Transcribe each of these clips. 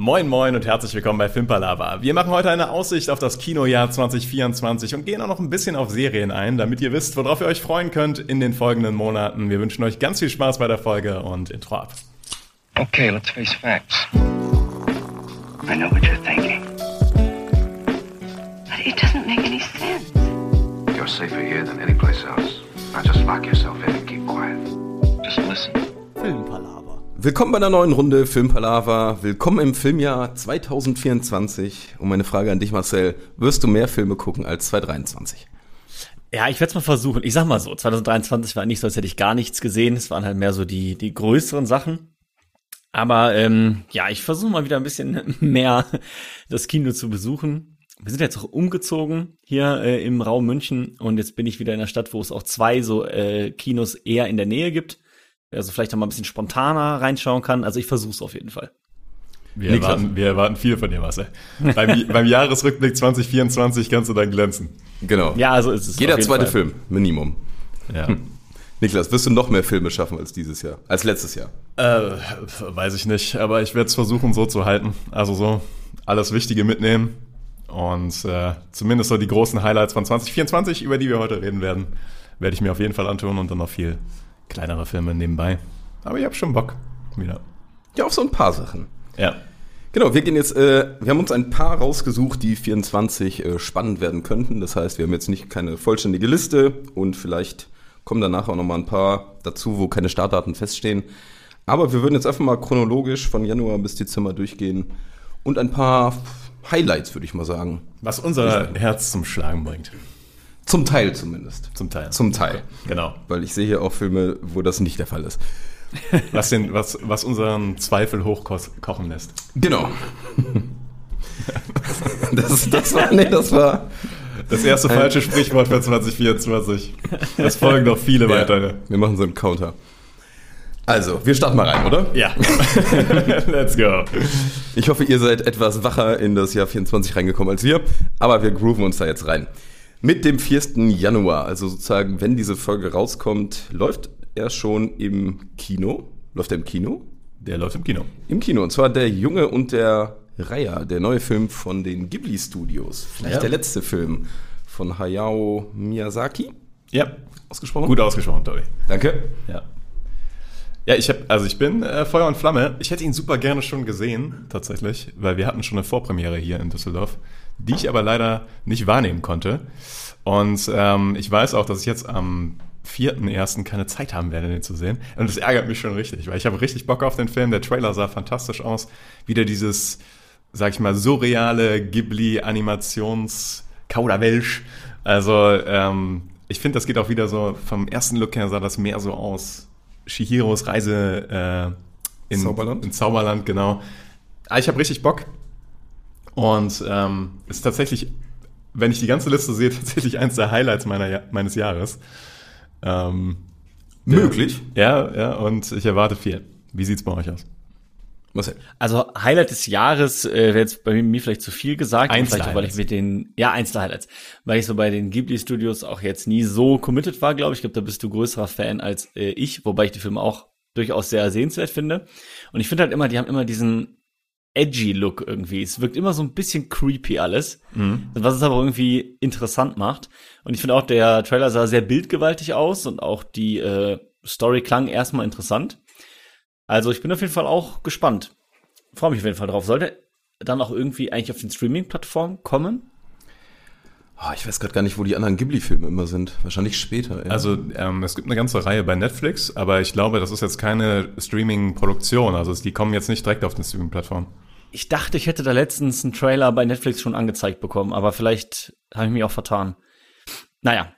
Moin Moin und herzlich willkommen bei Filmpalava. Wir machen heute eine Aussicht auf das Kinojahr 2024 und gehen auch noch ein bisschen auf Serien ein, damit ihr wisst, worauf ihr euch freuen könnt in den folgenden Monaten. Wir wünschen euch ganz viel Spaß bei der Folge und Intro ab. Okay, let's face facts. I know what you're thinking. But it doesn't make any sense. You're safer here than any place else. Now just lock yourself in and keep quiet. Just listen. Filmpalava. Willkommen bei einer neuen Runde Filmpalava. Willkommen im Filmjahr 2024. Und meine Frage an dich, Marcel: Wirst du mehr Filme gucken als 2023? Ja, ich werde es mal versuchen. Ich sag mal so, 2023 war nicht so, als hätte ich gar nichts gesehen. Es waren halt mehr so die, die größeren Sachen. Aber ähm, ja, ich versuche mal wieder ein bisschen mehr das Kino zu besuchen. Wir sind jetzt auch umgezogen hier äh, im Raum München und jetzt bin ich wieder in der Stadt, wo es auch zwei so äh, Kinos eher in der Nähe gibt also vielleicht noch mal ein bisschen spontaner reinschauen kann. Also ich versuche es auf jeden Fall. Wir erwarten, wir erwarten viel von dir, Marcel. beim, beim Jahresrückblick 2024 kannst du dann glänzen. Genau. Ja, also ist es Jeder zweite Fall. Film, Minimum. Ja. Hm. Niklas, wirst du noch mehr Filme schaffen als dieses Jahr? Als letztes Jahr? Äh, weiß ich nicht, aber ich werde es versuchen so zu halten. Also so alles Wichtige mitnehmen und äh, zumindest so die großen Highlights von 2024, über die wir heute reden werden, werde ich mir auf jeden Fall antun und dann noch viel kleinere Filme nebenbei. Aber ich habe schon Bock wieder. Ja, auf so ein paar Sachen. Ja. Genau, wir gehen jetzt, äh, wir haben uns ein paar rausgesucht, die 24 äh, spannend werden könnten. Das heißt, wir haben jetzt nicht keine vollständige Liste und vielleicht kommen danach auch nochmal ein paar dazu, wo keine Startdaten feststehen. Aber wir würden jetzt einfach mal chronologisch von Januar bis Dezember durchgehen und ein paar Highlights, würde ich mal sagen. Was unser Herz zum Schlagen bringt. Zum Teil zumindest. Zum Teil. Zum Teil. Genau. Weil ich sehe hier auch Filme, wo das nicht der Fall ist. Was, den, was, was unseren Zweifel hochkochen lässt. Genau. das, das war, nee, das war. Das erste falsche Sprichwort für 2024. Es folgen noch viele ja, weitere. Wir machen so einen Counter. Also, wir starten mal rein, oder? Ja. Let's go. Ich hoffe, ihr seid etwas wacher in das Jahr 24 reingekommen als wir, aber wir grooven uns da jetzt rein. Mit dem 4. Januar, also sozusagen, wenn diese Folge rauskommt, läuft er schon im Kino. Läuft er im Kino? Der läuft im Kino. Im Kino. Und zwar Der Junge und der Reiher, der neue Film von den Ghibli Studios. Vielleicht ja. der letzte Film von Hayao Miyazaki. Ja. Ausgesprochen? Gut ausgesprochen, Tobi. Danke. Ja. Ja, ich habe, also ich bin äh, Feuer und Flamme. Ich hätte ihn super gerne schon gesehen, tatsächlich, weil wir hatten schon eine Vorpremiere hier in Düsseldorf die ich aber leider nicht wahrnehmen konnte. Und ähm, ich weiß auch, dass ich jetzt am vierten ersten keine Zeit haben werde, den zu sehen. Und das ärgert mich schon richtig, weil ich habe richtig Bock auf den Film. Der Trailer sah fantastisch aus. Wieder dieses, sag ich mal, surreale Ghibli-Animations-Kauderwelsch. Also ähm, ich finde, das geht auch wieder so, vom ersten Look her sah das mehr so aus. Shihiros Reise äh, in, Zauberland. in Zauberland, genau. Aber ich habe richtig Bock. Und ähm, ist tatsächlich, wenn ich die ganze Liste sehe, tatsächlich eins der Highlights meiner, meines Jahres. Ähm, Möglich. Ja, ja, und ich erwarte viel. Wie sieht's bei euch aus? Marcel. Also Highlight des Jahres äh, wäre jetzt bei mir vielleicht zu viel gesagt, vielleicht auch, weil ich mit den ja Einzelhighlights, weil ich so bei den Ghibli Studios auch jetzt nie so committed war, glaube ich. Ich glaube, da bist du größerer Fan als äh, ich, wobei ich die Filme auch durchaus sehr sehenswert finde. Und ich finde halt immer, die haben immer diesen edgy Look irgendwie. Es wirkt immer so ein bisschen creepy alles, mhm. was es aber irgendwie interessant macht. Und ich finde auch, der Trailer sah sehr bildgewaltig aus und auch die äh, Story klang erstmal interessant. Also ich bin auf jeden Fall auch gespannt. Freue mich auf jeden Fall drauf. Sollte dann auch irgendwie eigentlich auf den Streaming-Plattformen kommen? Oh, ich weiß gerade gar nicht, wo die anderen Ghibli-Filme immer sind. Wahrscheinlich später. Ja. Also ähm, es gibt eine ganze Reihe bei Netflix, aber ich glaube, das ist jetzt keine Streaming-Produktion. Also die kommen jetzt nicht direkt auf den Streaming-Plattform. Ich dachte, ich hätte da letztens einen Trailer bei Netflix schon angezeigt bekommen, aber vielleicht habe ich mich auch vertan. Naja,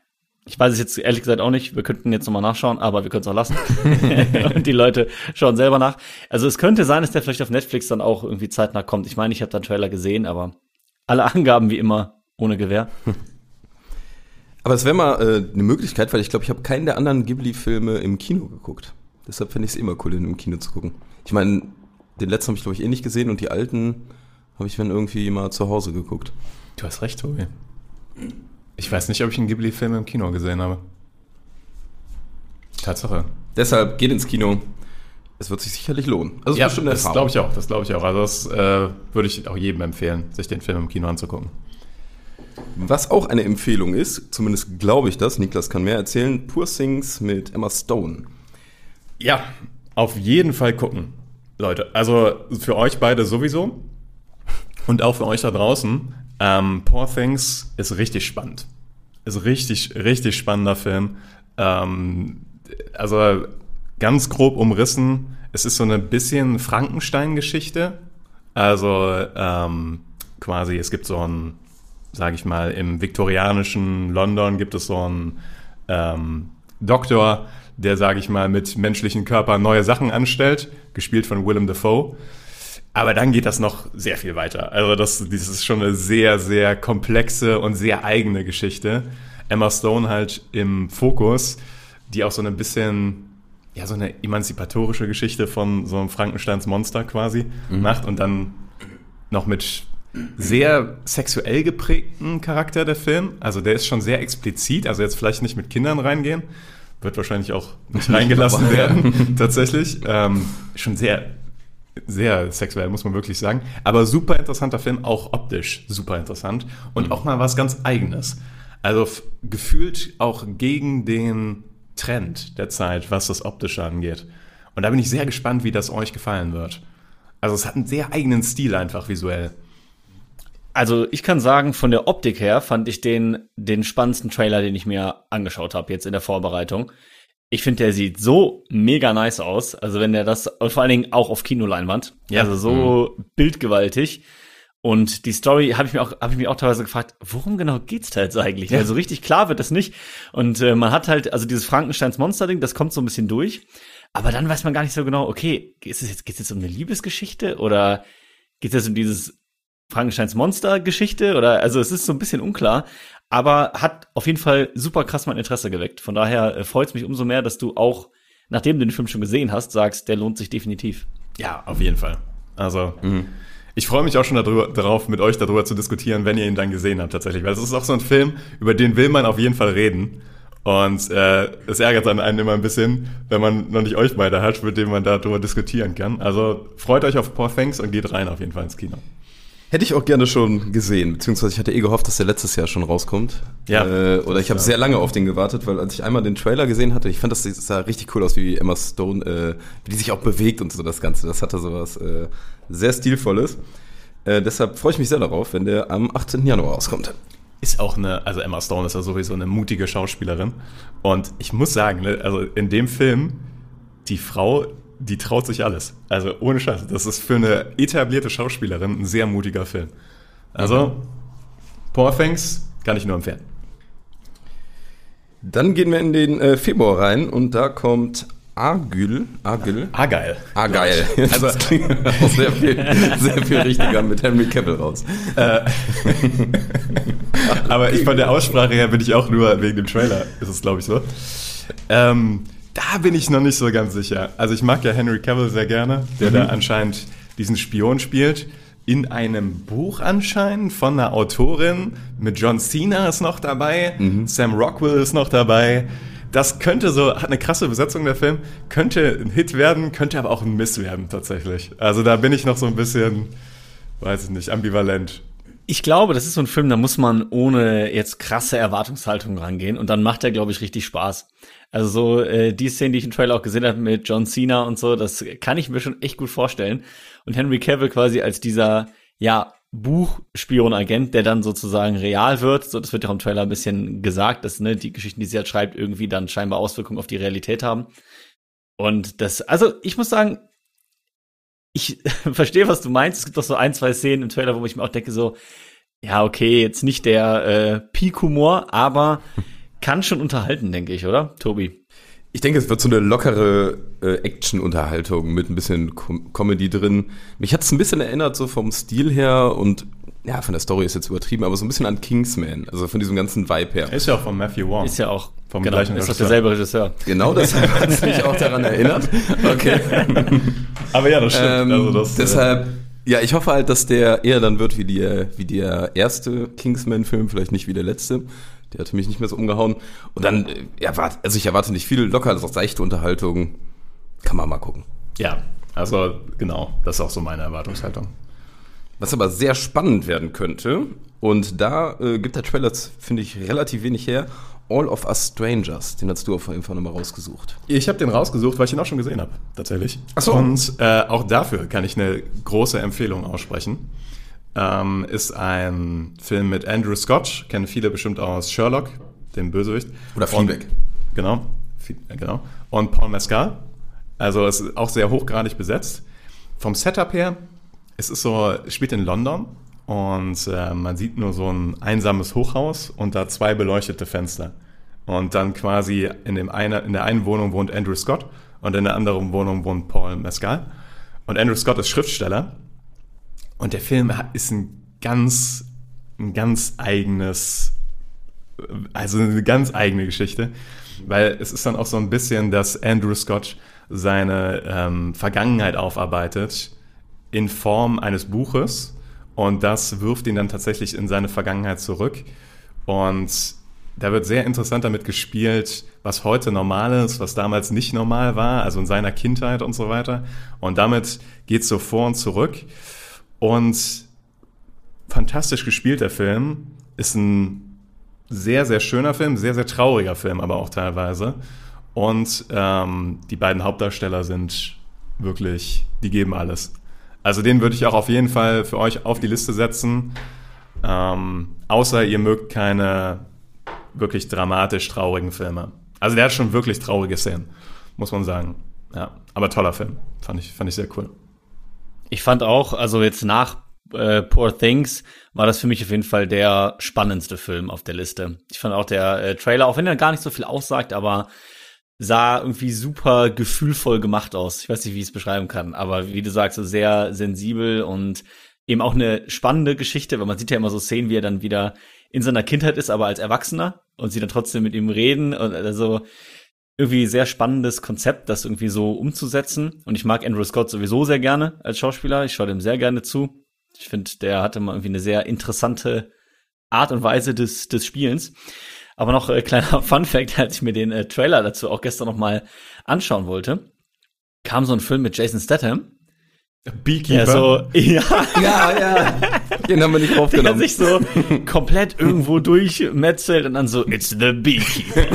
ich weiß es jetzt ehrlich gesagt auch nicht. Wir könnten jetzt nochmal nachschauen, aber wir können es auch lassen. Und die Leute schauen selber nach. Also es könnte sein, dass der vielleicht auf Netflix dann auch irgendwie zeitnah kommt. Ich meine, ich habe da einen Trailer gesehen, aber alle Angaben wie immer ohne Gewehr. Aber es wäre mal äh, eine Möglichkeit, weil ich glaube, ich habe keinen der anderen Ghibli-Filme im Kino geguckt. Deshalb finde ich es immer cool, den im Kino zu gucken. Ich meine, den letzten habe ich, glaube ich, eh nicht gesehen und die alten habe ich dann irgendwie mal zu Hause geguckt. Du hast recht, Tobi. Ich weiß nicht, ob ich einen Ghibli-Film im Kino gesehen habe. Tatsache. Deshalb geht ins Kino. es wird sich sicherlich lohnen. Also ja, das glaube ich auch. Das glaube ich auch. Also das äh, würde ich auch jedem empfehlen, sich den Film im Kino anzugucken. Was auch eine Empfehlung ist, zumindest glaube ich das, Niklas kann mehr erzählen, Poor Things mit Emma Stone. Ja, auf jeden Fall gucken, Leute. Also für euch beide sowieso und auch für euch da draußen. Ähm, Poor Things ist richtig spannend. Ist richtig, richtig spannender Film. Ähm, also ganz grob umrissen, es ist so eine bisschen Frankenstein-Geschichte. Also ähm, quasi, es gibt so ein, sage ich mal, im viktorianischen London gibt es so einen ähm, Doktor, der, sage ich mal, mit menschlichen Körpern neue Sachen anstellt, gespielt von Willem Dafoe. Aber dann geht das noch sehr viel weiter. Also das, das ist schon eine sehr, sehr komplexe und sehr eigene Geschichte. Emma Stone halt im Fokus, die auch so ein bisschen ja, so eine emanzipatorische Geschichte von so einem Frankensteins Monster quasi mhm. macht und dann noch mit sehr sexuell geprägten Charakter der Film. Also der ist schon sehr explizit, also jetzt vielleicht nicht mit Kindern reingehen, wird wahrscheinlich auch nicht reingelassen werden, tatsächlich. Ähm, schon sehr, sehr sexuell, muss man wirklich sagen. Aber super interessanter Film, auch optisch super interessant und mhm. auch mal was ganz Eigenes. Also gefühlt auch gegen den Trend der Zeit, was das Optische angeht. Und da bin ich sehr gespannt, wie das euch gefallen wird. Also es hat einen sehr eigenen Stil einfach visuell. Also ich kann sagen, von der Optik her fand ich den, den spannendsten Trailer, den ich mir angeschaut habe jetzt in der Vorbereitung. Ich finde, der sieht so mega nice aus. Also wenn der das, und vor allen Dingen auch auf Kinoleinwand. Ja. Also so mhm. bildgewaltig. Und die Story habe ich mir auch habe ich mich auch teilweise gefragt, worum genau geht's da jetzt eigentlich? Ja. Also richtig klar wird das nicht. Und äh, man hat halt also dieses Frankensteins Monster Ding, das kommt so ein bisschen durch, aber dann weiß man gar nicht so genau, okay, ist es jetzt geht's jetzt um eine Liebesgeschichte oder geht es um dieses Frankensteins Monster Geschichte oder also es ist so ein bisschen unklar, aber hat auf jeden Fall super krass mein Interesse geweckt. Von daher äh, freut es mich umso mehr, dass du auch nachdem du den Film schon gesehen hast, sagst, der lohnt sich definitiv. Ja, auf jeden Fall. Also mhm. Ich freue mich auch schon darüber, darauf, mit euch darüber zu diskutieren, wenn ihr ihn dann gesehen habt tatsächlich. Weil es ist auch so ein Film, über den will man auf jeden Fall reden. Und äh, es ärgert dann einen immer ein bisschen, wenn man noch nicht euch beide hat, mit dem man darüber diskutieren kann. Also freut euch auf Poor Things und geht rein auf jeden Fall ins Kino. Hätte ich auch gerne schon gesehen, beziehungsweise ich hatte eh gehofft, dass der letztes Jahr schon rauskommt. Ja. Äh, oder ich habe sehr lange auf den gewartet, weil als ich einmal den Trailer gesehen hatte, ich fand, das sah richtig cool aus, wie Emma Stone, äh, wie die sich auch bewegt und so das Ganze. Das hatte sowas äh, sehr Stilvolles. Äh, deshalb freue ich mich sehr darauf, wenn der am 18. Januar rauskommt. Ist auch eine, also Emma Stone ist ja sowieso eine mutige Schauspielerin. Und ich muss sagen, ne, also in dem Film, die Frau die traut sich alles. Also ohne Scheiß. Das ist für eine etablierte Schauspielerin ein sehr mutiger Film. Also. Poor Things kann ich nur empfehlen. Dann gehen wir in den äh, Februar rein und da kommt Argyll. Argyll. Argyle. Argyle. Also, das klingt auch sehr viel, sehr viel richtiger mit Henry Cavill raus. Äh, aber ich von der Aussprache her bin ich auch nur wegen dem Trailer, ist es glaube ich so. Ähm, da bin ich noch nicht so ganz sicher. Also ich mag ja Henry Cavill sehr gerne, der mhm. da anscheinend diesen Spion spielt. In einem Buch anscheinend von einer Autorin. Mit John Cena ist noch dabei. Mhm. Sam Rockwell ist noch dabei. Das könnte so, hat eine krasse Besetzung der Film, könnte ein Hit werden, könnte aber auch ein Miss werden tatsächlich. Also da bin ich noch so ein bisschen, weiß ich nicht, ambivalent. Ich glaube, das ist so ein Film, da muss man ohne jetzt krasse Erwartungshaltung rangehen und dann macht er, glaube ich, richtig Spaß. Also so äh, die Szene, die ich im Trailer auch gesehen habe mit John Cena und so, das kann ich mir schon echt gut vorstellen. Und Henry Cavill quasi als dieser, ja, Buchspionagent, der dann sozusagen real wird. So, das wird ja auch im Trailer ein bisschen gesagt, dass ne, die Geschichten, die sie halt schreibt, irgendwie dann scheinbar Auswirkungen auf die Realität haben. Und das, also ich muss sagen, ich verstehe, was du meinst. Es gibt doch so ein, zwei Szenen im Trailer, wo ich mir auch denke, so, ja, okay, jetzt nicht der äh, Peak-Humor, aber kann schon unterhalten, denke ich, oder, Tobi? Ich denke, es wird so eine lockere äh, Action-Unterhaltung mit ein bisschen Com Comedy drin. Mich hat es ein bisschen erinnert, so vom Stil her und ja, von der Story ist jetzt übertrieben, aber so ein bisschen an Kingsman, also von diesem ganzen Vibe her. Ist ja auch von Matthew Wong. Ist ja auch vom genau, gleichen ist Regisseur. derselbe Regisseur. Genau, deshalb hat es mich auch daran erinnert. Okay. aber ja, das stimmt. Ähm, also das, äh, deshalb, ja, ich hoffe halt, dass der eher dann wird wie, die, wie der erste Kingsman-Film, vielleicht nicht wie der letzte. Der hatte mich nicht mehr so umgehauen. Und dann, äh, ja, also ich erwarte nicht viel locker, das ist auch seichte Unterhaltung. Kann man mal gucken. Ja, also genau, das ist auch so meine Erwartungshaltung. Was aber sehr spannend werden könnte, und da äh, gibt der Trailer, finde ich, relativ wenig her. All of Us Strangers, den hast du auf jeden Fall nochmal rausgesucht. Ich habe den rausgesucht, weil ich ihn auch schon gesehen habe, tatsächlich. Ach so. Und äh, auch dafür kann ich eine große Empfehlung aussprechen. Ähm, ist ein Film mit Andrew Scott, kennen viele bestimmt aus Sherlock, dem Bösewicht. Oder Fleabag. Genau, genau. Und Paul Mescal. Also es ist auch sehr hochgradig besetzt. Vom Setup her, es ist so, spielt in London und äh, man sieht nur so ein einsames Hochhaus und da zwei beleuchtete Fenster. Und dann quasi in, dem eine, in der einen Wohnung wohnt Andrew Scott und in der anderen Wohnung wohnt Paul Mescal. Und Andrew Scott ist Schriftsteller. Und der Film ist ein ganz, ein ganz eigenes, also eine ganz eigene Geschichte. Weil es ist dann auch so ein bisschen, dass Andrew Scott seine ähm, Vergangenheit aufarbeitet in Form eines Buches und das wirft ihn dann tatsächlich in seine Vergangenheit zurück. Und da wird sehr interessant damit gespielt, was heute normal ist, was damals nicht normal war, also in seiner Kindheit und so weiter. Und damit geht es so vor und zurück. Und fantastisch gespielt, der Film. Ist ein sehr, sehr schöner Film, sehr, sehr trauriger Film, aber auch teilweise. Und ähm, die beiden Hauptdarsteller sind wirklich, die geben alles. Also den würde ich auch auf jeden Fall für euch auf die Liste setzen. Ähm, außer ihr mögt keine wirklich dramatisch traurigen Filme. Also der hat schon wirklich traurige Szenen, muss man sagen. Ja, aber toller Film. Fand ich, fand ich sehr cool. Ich fand auch, also jetzt nach äh, Poor Things war das für mich auf jeden Fall der spannendste Film auf der Liste. Ich fand auch der äh, Trailer, auch wenn er gar nicht so viel aussagt, aber sah irgendwie super gefühlvoll gemacht aus. Ich weiß nicht, wie ich es beschreiben kann, aber wie du sagst, so sehr sensibel und eben auch eine spannende Geschichte, weil man sieht ja immer so Szenen, wie er dann wieder in seiner Kindheit ist, aber als Erwachsener und sie dann trotzdem mit ihm reden und also irgendwie sehr spannendes Konzept, das irgendwie so umzusetzen. Und ich mag Andrew Scott sowieso sehr gerne als Schauspieler. Ich schaue dem sehr gerne zu. Ich finde, der hatte mal irgendwie eine sehr interessante Art und Weise des, des Spielens. Aber noch äh, kleiner Fun Fact, als ich mir den äh, Trailer dazu auch gestern noch mal anschauen wollte, kam so ein Film mit Jason Statham. Beekeeper. Ja, so, ja. ja, ja. Den haben wir nicht aufgenommen. Der sich so komplett irgendwo durchmetzelt und dann so, it's the Beekeeper.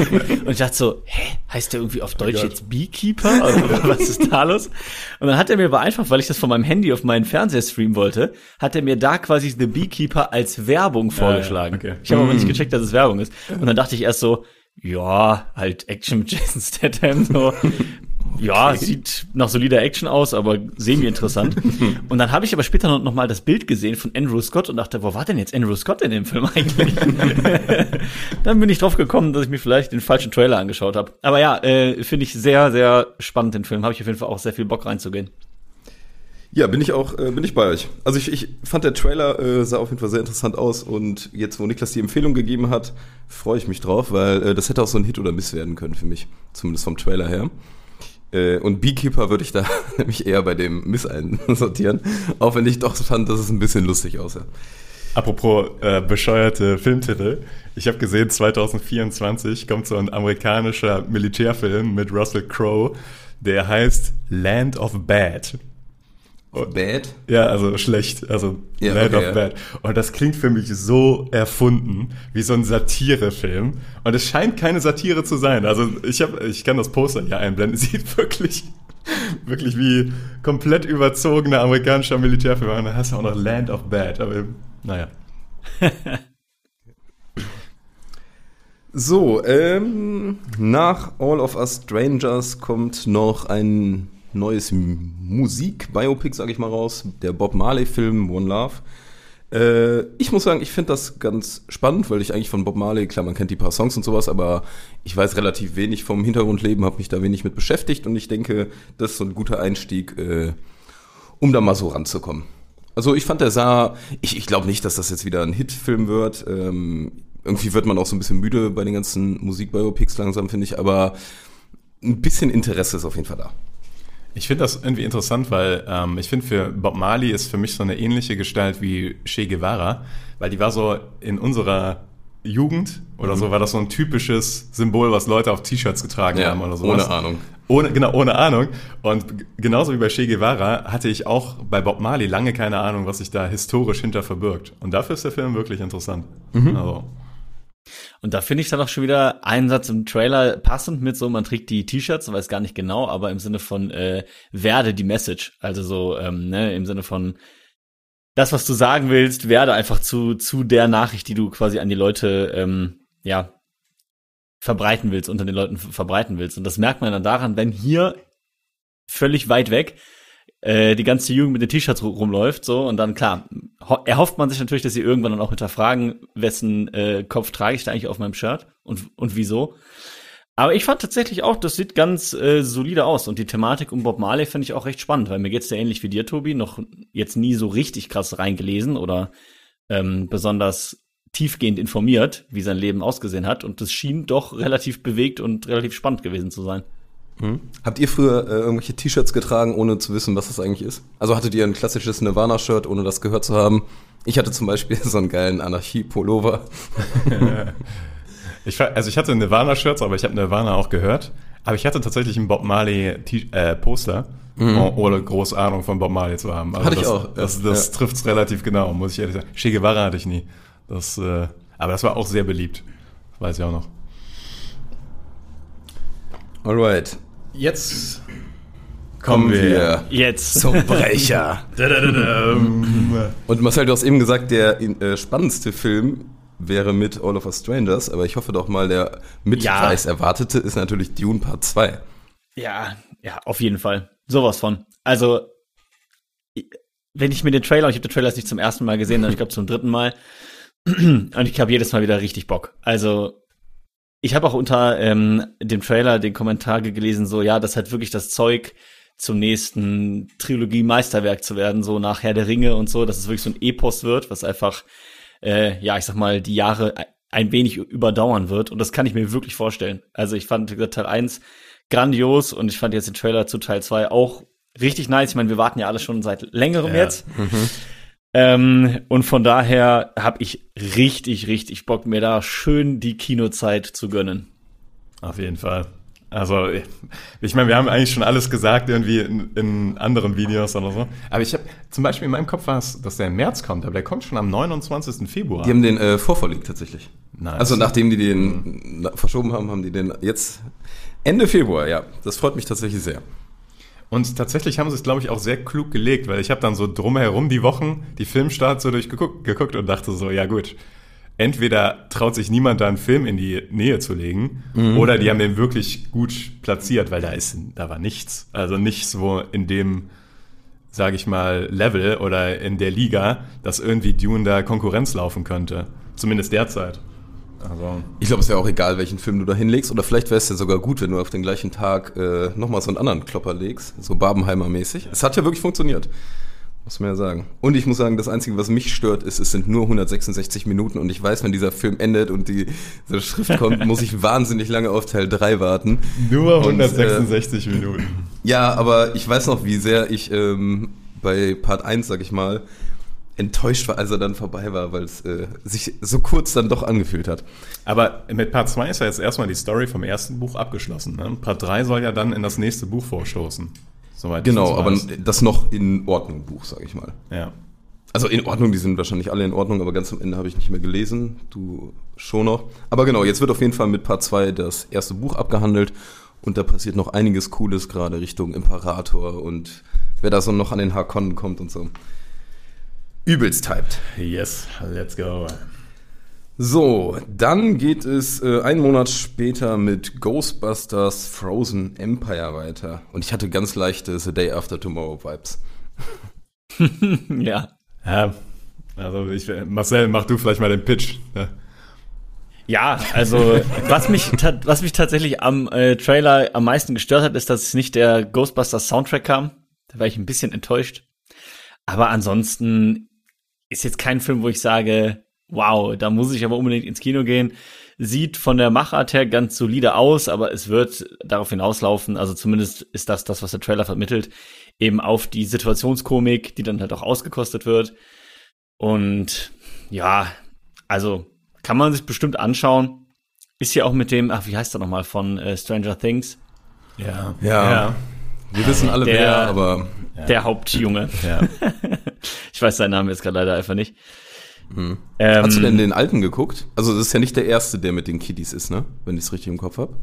und ich dachte so, hä, heißt der irgendwie auf Deutsch oh jetzt Beekeeper? Oder was ist da los? Und dann hat er mir aber einfach, weil ich das von meinem Handy auf meinen Fernseher streamen wollte, hat er mir da quasi The Beekeeper als Werbung vorgeschlagen. Ja, ja, okay. Ich habe aber nicht mm. gecheckt, dass es Werbung ist. Und dann dachte ich erst so, ja, halt Action mit Jason Statham, so ja, okay. sieht nach solider Action aus, aber semi-interessant. und dann habe ich aber später noch, noch mal das Bild gesehen von Andrew Scott und dachte, wo war denn jetzt Andrew Scott in dem Film eigentlich? dann bin ich drauf gekommen, dass ich mir vielleicht den falschen Trailer angeschaut habe. Aber ja, äh, finde ich sehr, sehr spannend den Film. Habe ich auf jeden Fall auch sehr viel Bock reinzugehen. Ja, bin ich auch, äh, bin ich bei euch. Also ich, ich fand der Trailer äh, sah auf jeden Fall sehr interessant aus und jetzt, wo Niklas die Empfehlung gegeben hat, freue ich mich drauf, weil äh, das hätte auch so ein Hit oder Miss werden können für mich, zumindest vom Trailer her. Äh, und Beekeeper würde ich da nämlich eher bei dem Miss einsortieren, auch wenn ich doch fand, dass es ein bisschen lustig aussah. Apropos äh, bescheuerte Filmtitel. Ich habe gesehen, 2024 kommt so ein amerikanischer Militärfilm mit Russell Crowe, der heißt Land of Bad. Bad? Ja, also schlecht. Also ja, Land okay, of ja. Bad. Und das klingt für mich so erfunden, wie so ein Satirefilm. Und es scheint keine Satire zu sein. Also ich habe, ich kann das Poster hier einblenden. Es sieht wirklich, wirklich wie komplett überzogener amerikanischer Militärfilm. Und dann hast du auch noch Land of Bad. Aber naja. so, ähm, nach All of Us Strangers kommt noch ein neues Musik-Biopic, sage ich mal raus, der Bob Marley-Film One Love. Äh, ich muss sagen, ich finde das ganz spannend, weil ich eigentlich von Bob Marley, klar, man kennt die paar Songs und sowas, aber ich weiß relativ wenig vom Hintergrundleben, habe mich da wenig mit beschäftigt und ich denke, das ist so ein guter Einstieg, äh, um da mal so ranzukommen. Also ich fand, der sah, ich, ich glaube nicht, dass das jetzt wieder ein Hitfilm wird. Ähm, irgendwie wird man auch so ein bisschen müde bei den ganzen Musikbiopics langsam, finde ich, aber ein bisschen Interesse ist auf jeden Fall da. Ich finde das irgendwie interessant, weil ähm, ich finde, für Bob Marley ist für mich so eine ähnliche Gestalt wie Che Guevara, weil die war so in unserer Jugend oder so, war das so ein typisches Symbol, was Leute auf T-Shirts getragen Ja, haben oder so. ohne Ahnung. Ohne, genau, ohne Ahnung. Und genauso wie bei Che Guevara hatte ich auch bei Bob Marley lange keine Ahnung, was sich da historisch hinter verbirgt. Und dafür ist der Film wirklich interessant. Also, Und da finde ich dann auch schon wieder einen Satz im Trailer passend mit so, man trägt die T-Shirts, weiß gar nicht genau, aber im Sinne von äh, werde die Message. Also so, ähm, ne, im Sinne von das, was du sagen willst, werde einfach zu, zu der Nachricht, die du quasi an die Leute, ähm, ja, verbreiten willst, unter den Leuten verbreiten willst. Und das merkt man dann daran, wenn hier völlig weit weg äh, die ganze Jugend mit den T-Shirts ru- rumläuft, so und dann klar, ho erhofft man sich natürlich, dass sie irgendwann dann auch hinterfragen, wessen äh, Kopf trage ich da eigentlich auf meinem Shirt und und wieso. Aber ich fand tatsächlich auch, das sieht ganz äh, solide aus und die Thematik um Bob Marley finde ich auch recht spannend, weil mir geht's ja ähnlich wie dir, Tobi, noch jetzt nie so richtig krass reingelesen oder ähm, besonders tiefgehend informiert, wie sein Leben ausgesehen hat und das schien doch relativ bewegt und relativ spannend gewesen zu sein. Habt ihr früher äh, irgendwelche T-Shirts getragen, ohne zu wissen, was das eigentlich ist? Also hattet ihr ein klassisches Nirvana-Shirt, ohne das gehört zu haben? Ich hatte zum Beispiel so einen geilen Anarchie-Pullover. ich, also ich hatte Nirvana-Shirts, aber ich habe Nirvana auch gehört. Aber ich hatte tatsächlich ein Bob Marley T äh, Poster, oh- ohne große Ahnung von Bob Marley zu haben. Also Hatte ich das, auch, Das, ja. das trifft's relativ genau, muss ich ehrlich sagen. Che Guevara hatte ich nie. Das, äh, aber das war auch sehr beliebt. Das weiß ich auch noch. Alright. Jetzt Kommen wir Jetzt. zum Brecher. Und Marcel, du hast eben gesagt, der äh, spannendste Film wäre mit All of Us Strangers, aber ich hoffe doch mal, der mit Ja. Erwartete ist natürlich Dune Part 2. Ja, ja, auf jeden Fall. Sowas von. Also, wenn ich mir den Trailer, ich habe den Trailer jetzt nicht zum ersten Mal gesehen, sondern ich glaube zum dritten Mal, und ich habe jedes Mal wieder richtig Bock. Also, ich habe auch unter ähm, dem Trailer den Kommentar gelesen, so, ja, das hat wirklich das Zeug, zum nächsten Trilogie-Meisterwerk zu werden, so nach Herr der Ringe und so, dass es wirklich so ein Epos wird, was einfach, äh, ja, ich sag mal, die Jahre ein- wenig überdauern wird. Und das kann ich mir wirklich vorstellen. Also ich fand wie gesagt, Teil 1 grandios und ich fand jetzt den Trailer zu Teil 2 auch richtig nice. Ich meine, wir warten ja alle schon seit längerem Ja. jetzt. Ähm, und von daher habe ich richtig, richtig Bock, mir da schön die Kinozeit zu gönnen. Auf jeden Fall. Also, ich meine, wir haben eigentlich schon alles gesagt, irgendwie in, in anderen Videos oder so. Aber ich habe, zum Beispiel in meinem Kopf war es, dass der im März kommt, aber der kommt schon am 29. Februar. Die haben den äh, vorverlegt tatsächlich. Nice. Also nachdem die den na- verschoben haben, haben die den jetzt Ende Februar, ja. Das freut mich tatsächlich sehr. Und tatsächlich haben sie es, glaube ich, auch sehr klug gelegt, weil ich habe dann so drumherum die Wochen die Filmstarts so durchgeguckt geguckt und dachte so, ja gut, entweder traut sich niemand da einen Film in die Nähe zu legen oder die haben den wirklich gut platziert, weil da ist, da war nichts. Also nichts, wo in dem, sage ich mal, Level oder in der Liga, dass irgendwie Dune da Konkurrenz laufen könnte. Zumindest derzeit. Also, Ich glaube, es wäre auch egal, welchen Film du da hinlegst. Oder vielleicht wäre es ja sogar gut, wenn du auf den gleichen Tag äh, nochmal so einen anderen Klopper legst. So Barbenheimer-mäßig. Es hat ja wirklich funktioniert. Muss man ja sagen. Und ich muss sagen, das Einzige, was mich stört, ist, es sind nur 166 Minuten und ich weiß, wenn dieser Film endet und die, diese Schrift kommt, muss ich wahnsinnig lange auf Teil 3 warten. nur Und, 166 Minuten. Ja, aber ich weiß noch, wie sehr ich ähm, bei Part 1, sag ich mal, enttäuscht war, als er dann vorbei war, weil es äh, sich so kurz dann doch angefühlt hat. Aber mit Part 2 ist ja jetzt erstmal die Story vom ersten Buch abgeschlossen. Ne? Part 3 soll ja dann in das nächste Buch vorstoßen. Soweit Genau, aber das noch in Ordnung Buch, sag ich mal. Ja. Also in Ordnung, die sind wahrscheinlich alle in Ordnung, aber ganz am Ende habe ich nicht mehr gelesen. Du schon noch. Aber genau, jetzt wird auf jeden Fall mit Part 2 das erste Buch abgehandelt und da passiert noch einiges Cooles, gerade Richtung Imperator und wer da so noch an den Harkonnen kommt und so. Übelst hyped. Yes, let's go. So, dann geht es äh, einen Monat später mit Ghostbusters Frozen Empire weiter. Und ich hatte ganz leichte The Day After Tomorrow Vibes. ja. Ja, also ich, Marcel, mach du vielleicht mal den Pitch. Ne? Ja, also was mich was mich tatsächlich am äh, Trailer am meisten gestört hat, ist, dass nicht der Ghostbusters Soundtrack kam. Da war ich ein bisschen enttäuscht. Aber ansonsten ist jetzt kein Film, wo ich sage, wow, da muss ich aber unbedingt ins Kino gehen. Sieht von der Machart her ganz solide aus, aber es wird darauf hinauslaufen, also zumindest ist das das, was der Trailer vermittelt, eben auf die Situationskomik, die dann halt auch ausgekostet wird. Und ja, also kann man sich bestimmt anschauen. Ist ja auch mit dem, ach, wie heißt er nochmal, von äh, Stranger Things? Ja. Ja. ja. Wir wissen alle Der- wer, aber Der Hauptjunge. ja. Ich weiß seinen Namen jetzt gerade leider einfach nicht. Ähm, hast du denn den alten geguckt? Also das ist ja nicht der erste, der mit den Kiddies ist, ne? Wenn ich es richtig im Kopf habe.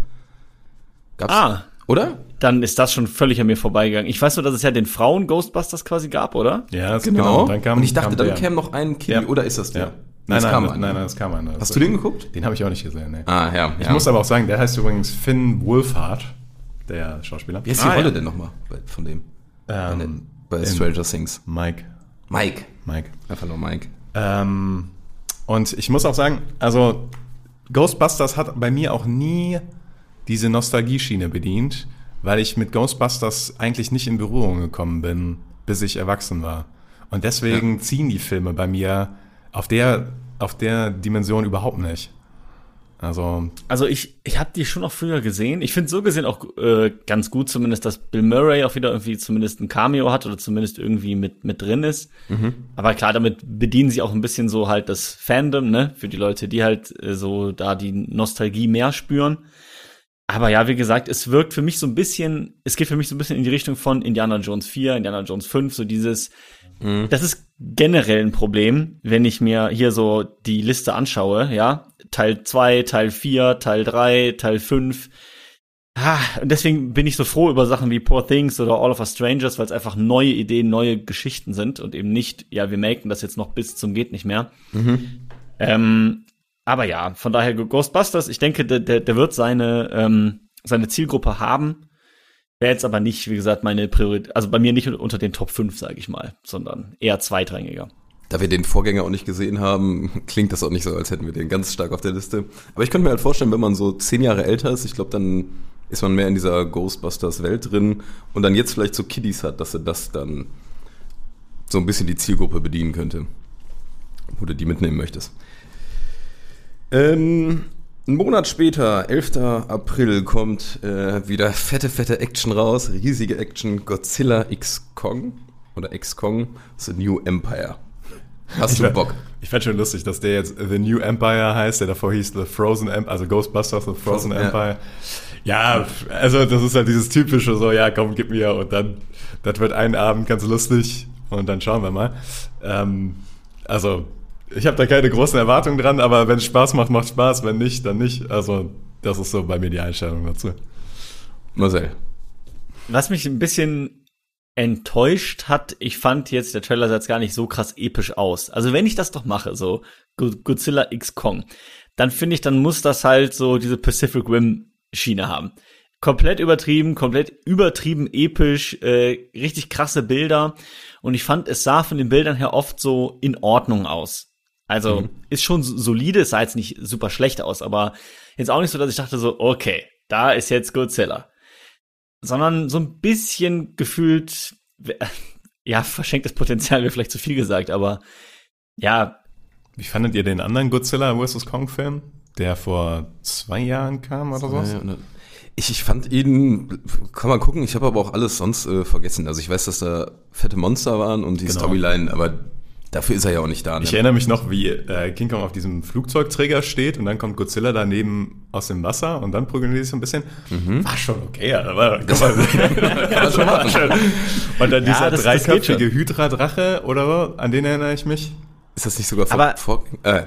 Gab's? Ah, Oder? dann ist das schon völlig an mir vorbeigegangen. Ich weiß nur, dass es ja den Frauen Ghostbusters quasi gab, oder? Ja, das, Genau. genau. Dann kam, Und ich dachte, kam dann käme noch ein Kiddie. Ja. Oder ist das der? Ja. Nein, Es nein, kam nein, einer. nein, nein, das kam einer. Hast du den geguckt? Den habe ich auch nicht gesehen, ne. Ah, ja. Ich ja. muss aber auch sagen, der heißt übrigens Finn Wolfhard, der Schauspieler. Wie heißt die Ah, Rolle ja. denn nochmal von dem? Ähm, bei Stranger Things. Mike. Mike. Mike. Einfach nur Mike. Ähm, und ich muss auch sagen, also Ghostbusters hat bei mir auch nie diese Nostalgieschiene bedient, weil ich mit Ghostbusters eigentlich nicht in Berührung gekommen bin, bis ich erwachsen war. Und deswegen ziehen die Filme bei mir auf der, auf der Dimension überhaupt nicht. Also, Also ich, ich habe die schon auch früher gesehen. Ich finde so gesehen auch äh, ganz gut zumindest, dass Bill Murray auch wieder irgendwie zumindest ein Cameo hat oder zumindest irgendwie mit, mit drin ist. Aber klar, damit bedienen sie auch ein bisschen so halt das Fandom, ne? Für die Leute, die halt äh, so da die Nostalgie mehr spüren. Aber ja, wie gesagt, es wirkt für mich so ein bisschen, es geht für mich so ein bisschen in die Richtung von Indiana Jones 4, Indiana Jones 5, so dieses, das ist generell ein Problem, wenn ich mir hier so die Liste anschaue, ja. Teil 2, Teil 4, Teil 3, Teil 5. Ah, und deswegen bin ich so froh über Sachen wie Poor Things oder All of Us Strangers, weil es einfach neue Ideen, neue Geschichten sind und eben nicht, ja, wir melken das jetzt noch bis zum geht nicht mehr. Ähm, aber ja, von daher Ghostbusters, ich denke, der, der, der wird seine, ähm, seine Zielgruppe haben. Wäre jetzt aber nicht, wie gesagt, meine Priorität, also bei mir nicht unter den Top 5, sage ich mal, sondern eher zweitrangiger. Da wir den Vorgänger auch nicht gesehen haben, klingt das auch nicht so, als hätten wir den ganz stark auf der Liste. Aber ich könnte mir halt vorstellen, wenn man so zehn Jahre älter ist, ich glaube, dann ist man mehr in dieser Ghostbusters-Welt drin und dann jetzt vielleicht so Kiddies hat, dass er das dann so ein bisschen die Zielgruppe bedienen könnte. Wo du die mitnehmen möchtest. Ähm, einen Monat später, 11. April, kommt äh, wieder fette, fette Action raus. Riesige Action. Godzilla X Kong oder X Kong The New Empire. Hast du Bock? Ich fände schon lustig, dass der jetzt The New Empire heißt, der davor hieß The Frozen Empire, also Ghostbusters The Frozen Ja. Empire. Ja, also das ist halt dieses typische so, ja, komm, gib mir und dann, das wird ein Abend ganz lustig und dann schauen wir mal. Ähm, also, ich habe da keine großen Erwartungen dran, aber wenn es Spaß macht, macht Spaß, wenn nicht, dann nicht. Also, das ist so bei mir die Einstellung dazu. Marcel. Was mich ein bisschen enttäuscht hat, ich fand jetzt, der Trailer sah jetzt gar nicht so krass episch aus. Also wenn ich das doch mache, so Go- Godzilla X Kong, dann finde ich, dann muss das halt so diese Pacific Rim Schiene haben. Komplett übertrieben, komplett übertrieben episch, äh, richtig krasse Bilder. Und ich fand, es sah von den Bildern her oft so in Ordnung aus. Also ist schon solide, es sah jetzt nicht super schlecht aus, aber jetzt auch nicht so, dass ich dachte so, okay, da ist jetzt Godzilla sondern so ein bisschen gefühlt, ja, verschenktes Potenzial wäre vielleicht zu viel gesagt, aber ja, Wie fandet ihr den anderen Godzilla vs. Kong Film, der vor zwei Jahren kam oder was? Ich, ich fand ihn, kann man gucken, ich habe aber auch alles sonst äh, vergessen. Also ich weiß, dass da fette Monster waren und die Genau. Storyline, aber dafür ist er ja auch nicht da. Ne? Ich erinnere mich noch, wie äh, King Kong auf diesem Flugzeugträger steht und dann kommt Godzilla daneben aus dem Wasser und dann prügeln die sich so ein bisschen. War schon okay, aber kann man, war schon. Und dann Ja, dieser das- dreiköpfige Hydra-Drache oder so, an den erinnere ich mich. ist das nicht sogar vor, Aber- vor äh,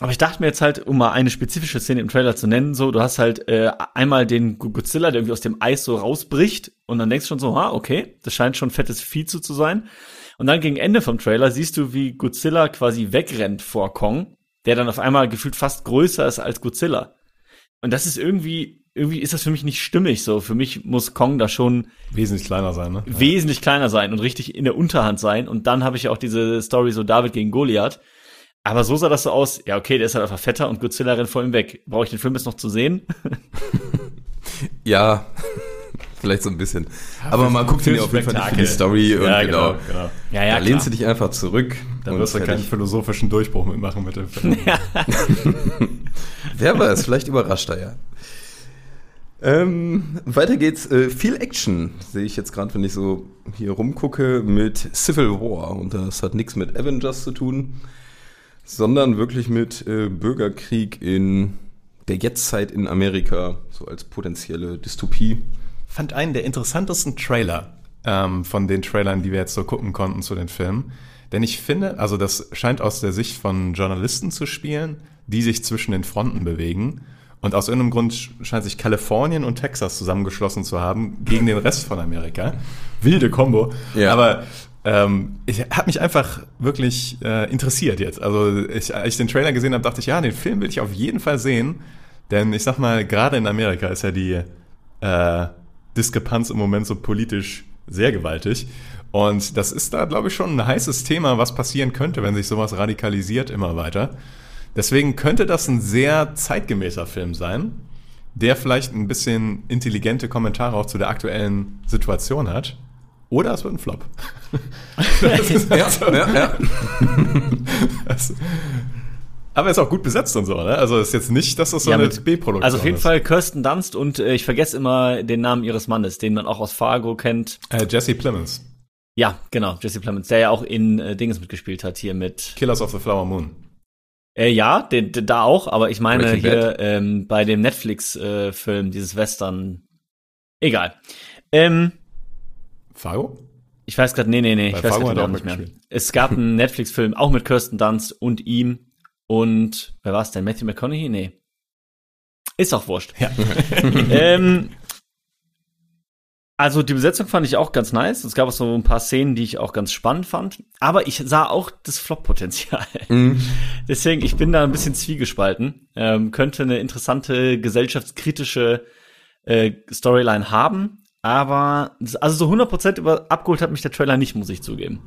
aber ich dachte mir jetzt halt, um mal eine spezifische Szene im Trailer zu nennen, so, du hast halt äh, einmal den Go- Godzilla, der irgendwie aus dem Eis so rausbricht und dann denkst du schon so, ha, okay, das scheint schon fettes Vieh zu, zu sein. Und dann gegen Ende vom Trailer siehst du, wie Godzilla quasi wegrennt vor Kong, der dann auf einmal gefühlt fast größer ist als Godzilla. Und das ist irgendwie, irgendwie ist das für mich nicht stimmig so. Für mich muss Kong da schon Wesentlich kleiner sein, ne? wesentlich kleiner sein und richtig in der Unterhand sein. Und dann habe ich ja auch diese Story so David gegen Goliath. Aber so sah das so aus, ja, okay, der ist halt einfach fetter und Godzilla rennt vor ihm weg. Brauche ich den Film jetzt noch zu sehen? ja, vielleicht so ein bisschen. aber man guckt ihn ja auf jeden Fall nicht für die Story und ja, genau. genau, genau. Ja, Da lehnst du dich einfach zurück. Dann und wirst du keinen philosophischen Durchbruch mitmachen mit dem Film. Wer weiß, vielleicht überrascht er ja. Ähm, weiter geht's. Äh, viel Action sehe ich jetzt gerade, wenn ich so hier rumgucke, mit Civil War. Und das hat nichts mit Avengers zu tun, Sondern wirklich mit äh, Bürgerkrieg in der Jetztzeit in Amerika, so als potenzielle Dystopie. Fand einen der interessantesten Trailer ähm, von den Trailern, die wir jetzt so gucken konnten zu den Filmen. Denn ich finde, also das scheint aus der Sicht von Journalisten zu spielen, die sich zwischen den Fronten bewegen. Und aus irgendeinem Grund scheint sich Kalifornien und Texas zusammengeschlossen zu haben gegen den Rest von Amerika. Wilde Kombo. Ja. Aber ähm, ich habe mich einfach wirklich äh, interessiert jetzt. Also ich, als ich den Trailer gesehen habe, dachte ich, ja, den Film will ich auf jeden Fall sehen. Denn ich sag mal, gerade in Amerika ist ja die äh, Diskrepanz im Moment so politisch sehr gewaltig. Und das ist da, glaube ich, schon ein heißes Thema, was passieren könnte, wenn sich sowas radikalisiert immer weiter. Deswegen könnte das ein sehr zeitgemäßer Film sein, der vielleicht ein bisschen intelligente Kommentare auch zu der aktuellen Situation hat. Oder es wird ein Flop. ja, also, ja, ja. das, aber ist auch gut besetzt und so, ne? Also ist jetzt nicht, dass das so ja, eine B-Produktion ist. Also auf jeden ist. Fall Kirsten Dunst und äh, ich vergesse immer den Namen ihres Mannes, den man auch aus Fargo kennt. Äh, Jesse Plemons. Ja, genau, Jesse Plemons, der ja auch in äh, Dinges mitgespielt hat hier mit Killers of the Flower Moon. Äh, ja, den, den, da auch, aber ich meine Breaking hier ähm, bei dem Netflix-Film, äh, dieses Western. Egal. Ähm, Fargo? Ich weiß gerade, nee, nee, nee, bei ich weiß gerade nicht mehr. Es gab einen Netflix-Film, auch mit Kirsten Dunst und ihm, und wer war es denn? Matthew McConaughey? Nee. Ist auch wurscht. Ja. ähm, also die Besetzung fand ich auch ganz nice. Es gab auch so ein paar Szenen, die ich auch ganz spannend fand. Aber ich sah auch das Flop-Potenzial. Mhm. Deswegen, ich bin da ein bisschen zwiegespalten. Ähm, könnte eine interessante gesellschaftskritische äh, Storyline haben. Aber also so 100% über, abgeholt hat mich der Trailer nicht, muss ich zugeben.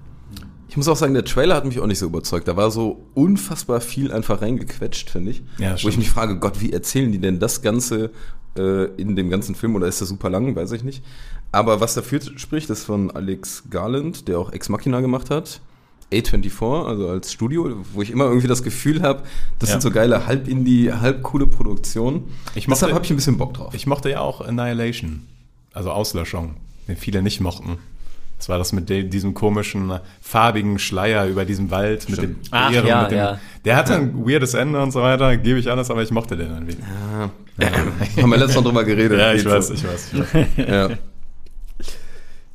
Ich muss auch sagen, der Trailer hat mich auch nicht so überzeugt. Da war so unfassbar viel einfach reingequetscht, finde ich. Ja, Wo ich mich frage, Gott, wie erzählen die denn das Ganze äh, in dem ganzen Film oder ist das super lang, weiß ich nicht. Aber was dafür spricht, ist von Alex Garland, der auch Ex Machina gemacht hat. A24, also als Studio, wo ich immer irgendwie das Gefühl habe, das ja. sind so geile halb Indie, halb coole Produktionen. Ich mochte, Deshalb habe ich ein bisschen Bock drauf. Ich mochte ja auch Annihilation, also Auslöschung, den viele nicht mochten. Das war das mit dem, diesem komischen farbigen Schleier über diesem Wald mit dem Ach, Beeren, ja, mit dem, ja. Der hatte ein weirdes Ende und so weiter, gebe ich alles, aber ich mochte den irgendwie. Ja, ja. haben wir letztes Mal drüber geredet. Ja, ich weiß, so. ich weiß, ich weiß. ja.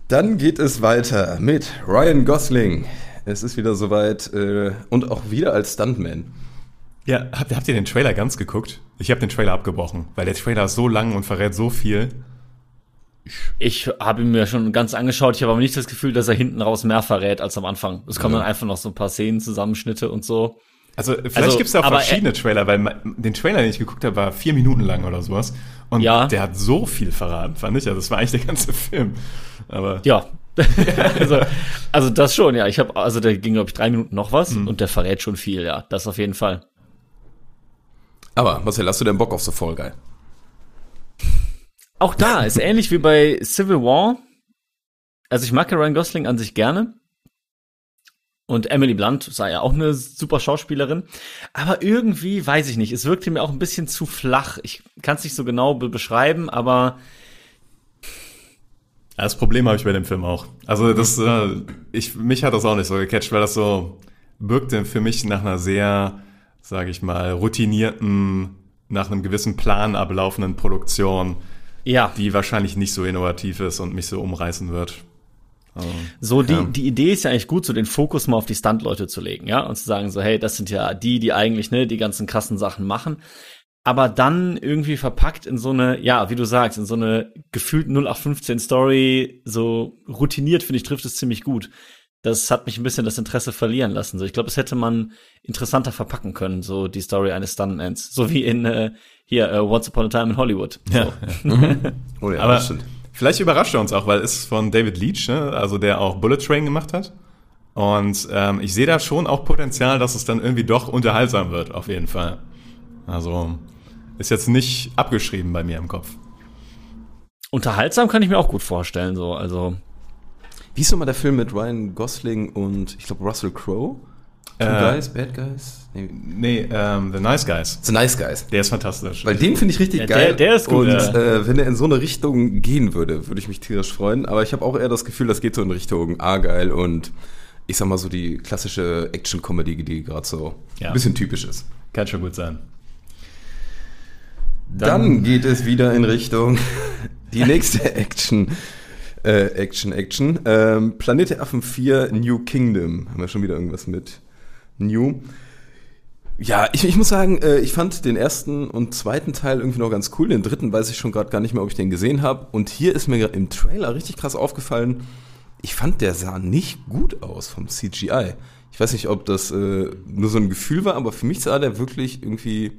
Dann geht es weiter mit Ryan Gosling. Es ist wieder soweit äh, und auch wieder als Stuntman. Ja, habt, habt ihr den Trailer ganz geguckt? Ich habe den Trailer abgebrochen, weil der Trailer ist so lang und verrät so viel. Ich habe ihn mir schon ganz angeschaut. Ich habe aber nicht das Gefühl, dass er hinten raus mehr verrät als am Anfang. Es kommen ja. dann einfach noch so ein paar Szenen, Zusammenschnitte und so. Also vielleicht also, gibt es ja auch verschiedene Trailer, weil den Trailer, den ich geguckt habe, war vier Minuten lang oder sowas. Und ja. der hat so viel verraten, fand ich. Also das war eigentlich der ganze Film. Aber ja. also, also das schon, ja. Ich habe, also der ging, glaube ich, drei Minuten noch was mhm. und der verrät schon viel, ja. Das auf jeden Fall. Aber, Marcel, hast du denn Bock auf The Fall Guy? Auch da ist ähnlich wie bei Civil War. Also ich mag ja Ryan Gosling an sich gerne. Und Emily Blunt sei ja auch eine super Schauspielerin. Aber irgendwie, weiß ich nicht, es wirkte mir auch ein bisschen zu flach. Ich kann es nicht so genau be beschreiben, aber. Das Problem habe ich bei dem Film auch. Also das, äh, ich, mich hat das auch nicht so gecatcht, weil das so wirkte für mich nach einer sehr, sage ich mal, routinierten, nach einem gewissen Plan ablaufenden Produktion ja. die wahrscheinlich nicht so innovativ ist und mich so umreißen wird. Also, so, die, ja. die Idee ist ja eigentlich gut, so den Fokus mal auf die Stunt-Leute zu legen, ja, und zu sagen so, hey, das sind ja die, die eigentlich, ne, die ganzen krassen Sachen machen. Aber dann irgendwie verpackt in so eine, ja, wie du sagst, in so eine gefühlt 0815 Story, so routiniert, finde ich, trifft es ziemlich gut. Das hat mich ein bisschen das Interesse verlieren lassen. So, ich glaube, das hätte man interessanter verpacken können, so die Story eines Stuntmans. So wie in äh, hier uh, Once Upon a Time in Hollywood. So. Ja. oh ja, Aber vielleicht überrascht er uns auch, weil es ist von David Leach, ne? also der auch Bullet Train gemacht hat. Und ähm, ich sehe da schon auch Potenzial, dass es dann irgendwie doch unterhaltsam wird, auf jeden Fall. Also ist jetzt nicht abgeschrieben bei mir im Kopf. Unterhaltsam kann ich mir auch gut vorstellen, so, also. Wie ist nochmal der Film mit Ryan Gosling und ich glaube Russell Crowe? Two äh, Guys, Bad Guys? Nee, nee ähm, The Nice Guys. The Nice Guys. Der ist fantastisch. Weil den finde ich richtig ja, geil. Der, der ist gut. Und äh, wenn er in so eine Richtung gehen würde, würde ich mich tierisch freuen. Aber ich habe auch eher das Gefühl, das geht so in Richtung Argyle und ich sag mal so die klassische Action-Comedy, die gerade so ja. ein bisschen typisch ist. Kann schon gut sein. Dann, Dann geht es wieder in Richtung die nächste Action. Äh, Action, Action. Ähm, Planet Affen 4 New Kingdom. Haben wir schon wieder irgendwas mit New. Ja, ich, ich muss sagen, äh, ich fand den ersten und zweiten Teil irgendwie noch ganz cool. Den dritten weiß ich schon gerade gar nicht mehr, ob ich den gesehen habe. Und hier ist mir im Trailer richtig krass aufgefallen, ich fand, der sah nicht gut aus vom CGI. Ich weiß nicht, ob das äh, nur so ein Gefühl war, aber für mich sah der wirklich irgendwie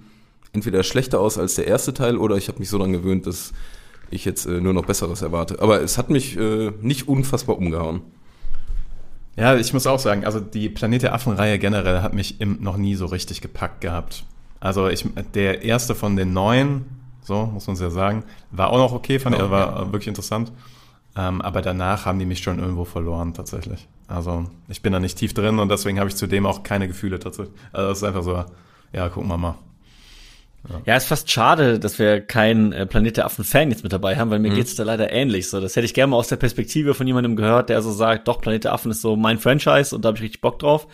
entweder schlechter aus als der erste Teil oder ich habe mich so daran gewöhnt, dass ich jetzt äh, nur noch Besseres erwarte. Aber es hat mich äh, nicht unfassbar umgehauen. Ja, ich muss auch sagen, also die Planet der Affen-Reihe generell hat mich im, noch nie so richtig gepackt gehabt. Also ich, der erste von den neuen, so muss man es ja sagen, war auch noch okay, fand ich, oh, war ja. wirklich interessant. Ähm, aber danach haben die mich schon irgendwo verloren, tatsächlich. Also ich bin da nicht tief drin und deswegen habe ich zudem auch keine Gefühle tatsächlich. Also es ist einfach so, ja, gucken wir mal. Ja. ja, ist fast schade, dass wir keinen äh, Planet der Affen-Fan jetzt mit dabei haben, weil mir mhm. geht's da leider ähnlich. So, das hätte ich gerne mal aus der Perspektive von jemandem gehört, der so sagt, doch, Planet der Affen ist so mein Franchise und da habe ich richtig Bock drauf.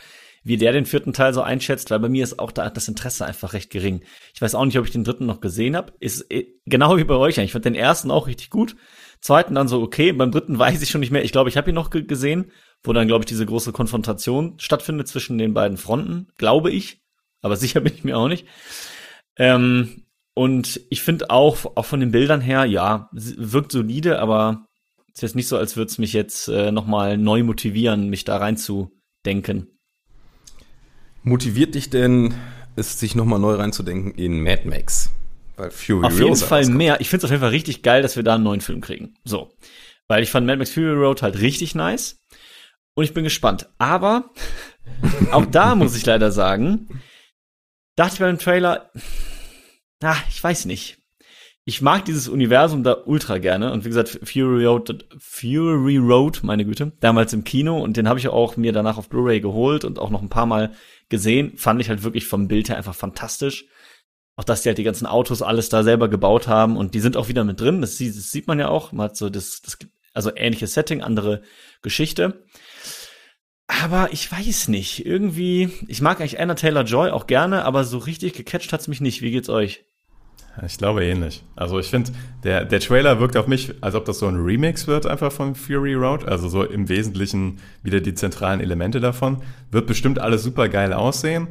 Wie der den vierten Teil so einschätzt, weil bei mir ist auch da das Interesse einfach recht gering. Ich weiß auch nicht, ob ich den dritten noch gesehen habe. Ist äh, genau wie bei euch eigentlich. Ich fand den ersten auch richtig gut. Zweiten dann so okay. Beim dritten weiß ich schon nicht mehr. Ich glaube, ich habe ihn noch gesehen, wo dann, glaube ich, diese große Konfrontation stattfindet zwischen den beiden Fronten. Glaube ich. Aber sicher bin ich mir auch nicht. Ähm, und ich finde auch, auch von den Bildern her, ja, wirkt solide, aber es ist jetzt nicht so, als würde es mich jetzt äh, nochmal neu motivieren, mich da reinzudenken. Motiviert dich denn, es sich nochmal neu reinzudenken in Mad Max? Weil Fury Auf jeden Fall rauskommt. mehr. Ich finde es auf jeden Fall richtig geil, dass wir da einen neuen Film kriegen. So. Weil ich fand Mad Max Fury Road halt richtig nice. Und ich bin gespannt. Aber auch da muss ich leider sagen, dachte ich bei dem Trailer, na, ich weiß nicht. Ich mag dieses Universum da ultra gerne und wie gesagt Fury Road, Fury Road, meine Güte, damals im Kino und den habe ich auch mir danach auf Blu-ray geholt und auch noch ein paar Mal gesehen, fand ich halt wirklich vom Bild her einfach fantastisch. Auch dass die halt die ganzen Autos alles da selber gebaut haben und die sind auch wieder mit drin. Das, sieht, das sieht man ja auch. Man hat so das, das also ähnliches Setting, andere Geschichte. Aber ich weiß nicht. Irgendwie, ich mag eigentlich Anna Taylor Joy auch gerne, aber so richtig gecatcht hat's mich nicht. Wie geht's euch? Ich glaube ähnlich. Also ich finde, der, der Trailer wirkt auf mich, als ob das so ein Remix wird einfach von Fury Road. Also so im Wesentlichen wieder die zentralen Elemente davon. Wird bestimmt alles super geil aussehen.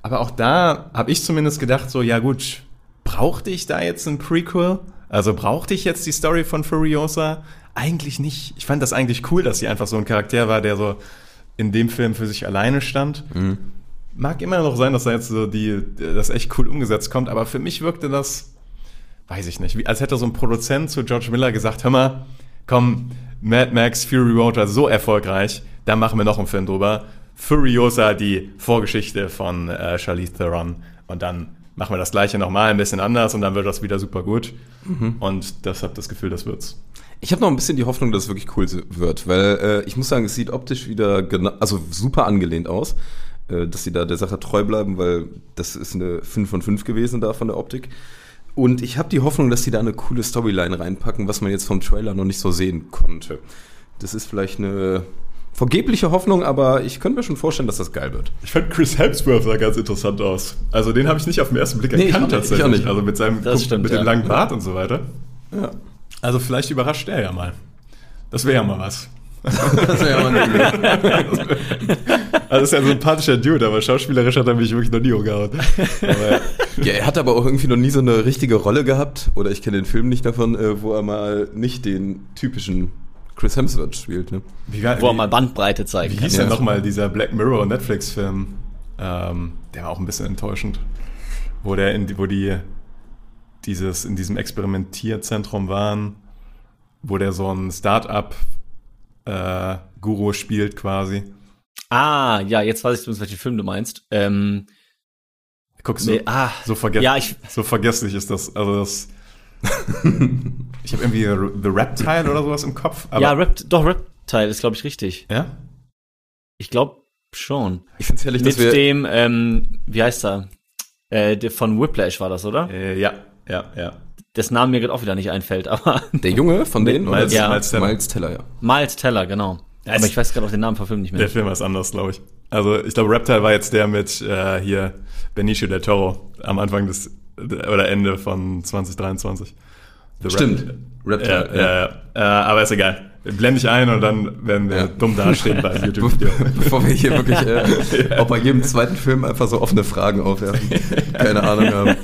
Aber auch da habe ich zumindest gedacht, so, ja gut, brauchte ich da jetzt ein Prequel? Also brauchte ich jetzt die Story von Furiosa? Eigentlich nicht. Ich fand das eigentlich cool, dass sie einfach so ein Charakter war, der so in dem Film für sich alleine stand. Mhm. Mag immer noch sein, dass da jetzt so die, das echt cool umgesetzt kommt, aber für mich wirkte das, weiß ich nicht, wie, als hätte so ein Produzent zu George Miller gesagt, hör mal, komm, Mad Max Fury Road war so erfolgreich, da machen wir noch einen Film drüber. Furiosa, die Vorgeschichte von äh, Charlize Theron. Und dann machen wir das gleiche nochmal ein bisschen anders und dann wird das wieder super gut. Mhm. Und das habe das Gefühl, das wird's. Ich habe noch ein bisschen die Hoffnung, dass es wirklich cool wird, weil äh, ich muss sagen, es sieht optisch wieder genau, also super angelehnt aus, äh, dass sie da der Sache treu bleiben, weil das ist eine 5 von 5 gewesen da von der Optik. Und ich habe die Hoffnung, dass sie da eine coole Storyline reinpacken, was man jetzt vom Trailer noch nicht so sehen konnte. Das ist vielleicht eine vergebliche Hoffnung, aber ich könnte mir schon vorstellen, dass das geil wird. Ich fand Chris Hemsworth sah ganz interessant aus. Also den habe ich nicht auf den ersten Blick erkannt nee, tatsächlich. Ich auch nicht. Also mit seinem stimmt, mit ja. dem langen Bart und so weiter. Ja. Also vielleicht überrascht er ja mal. Das wäre ja mal was. das wäre ja mal eine Also ist ja ein sympathischer Dude, aber schauspielerisch hat er mich wirklich noch nie umgehauen. ja, er hat aber auch irgendwie noch nie so eine richtige Rolle gehabt, oder ich kenne den Film nicht davon, äh, wo er mal nicht den typischen Chris Hemsworth spielt, ne? Wie, wo er mal Bandbreite zeigen wie kann. Wie hieß ja. denn nochmal dieser Black Mirror Netflix-Film? Ähm, der war auch ein bisschen enttäuschend. Wo der in, wo die dieses, in diesem Experimentierzentrum waren, wo der so ein Start-up-Guru äh, spielt quasi. Ah, ja, jetzt weiß ich, welchen Film du meinst. Ähm, Guckst du, nee, ah, so, vergess ja, ich, so vergesslich ist das. Also das ich habe irgendwie The Reptile oder sowas im Kopf. ja, Rap, doch, Reptile ist, glaube ich, richtig. Ja? Ich glaube schon. Ich finde es herrlich, Mit dass wir dem, ähm, wie heißt er? Äh, von Whiplash war das, oder? Äh, ja, ja, ja. Das Name mir gerade auch wieder nicht einfällt, aber. Der Junge von denen? Miles, ja. Miles, Teller. Miles Teller, ja. Miles Teller, genau. Ja, aber ich weiß gerade auch den Namen vom Film nicht mehr. Der Film ist anders, glaube ich. Also ich glaube, Reptile war jetzt der mit äh, hier Benicio del Toro am Anfang des oder Ende von 2023. The Stimmt. Reptile. Ja, ja. ja. Äh, aber ist egal. Blende ich ein und dann werden wir ja. dumm dastehen bei YouTube-Video. Bevor wir hier wirklich äh, auch bei jedem zweiten Film einfach so offene Fragen aufwerfen. Keine Ahnung haben.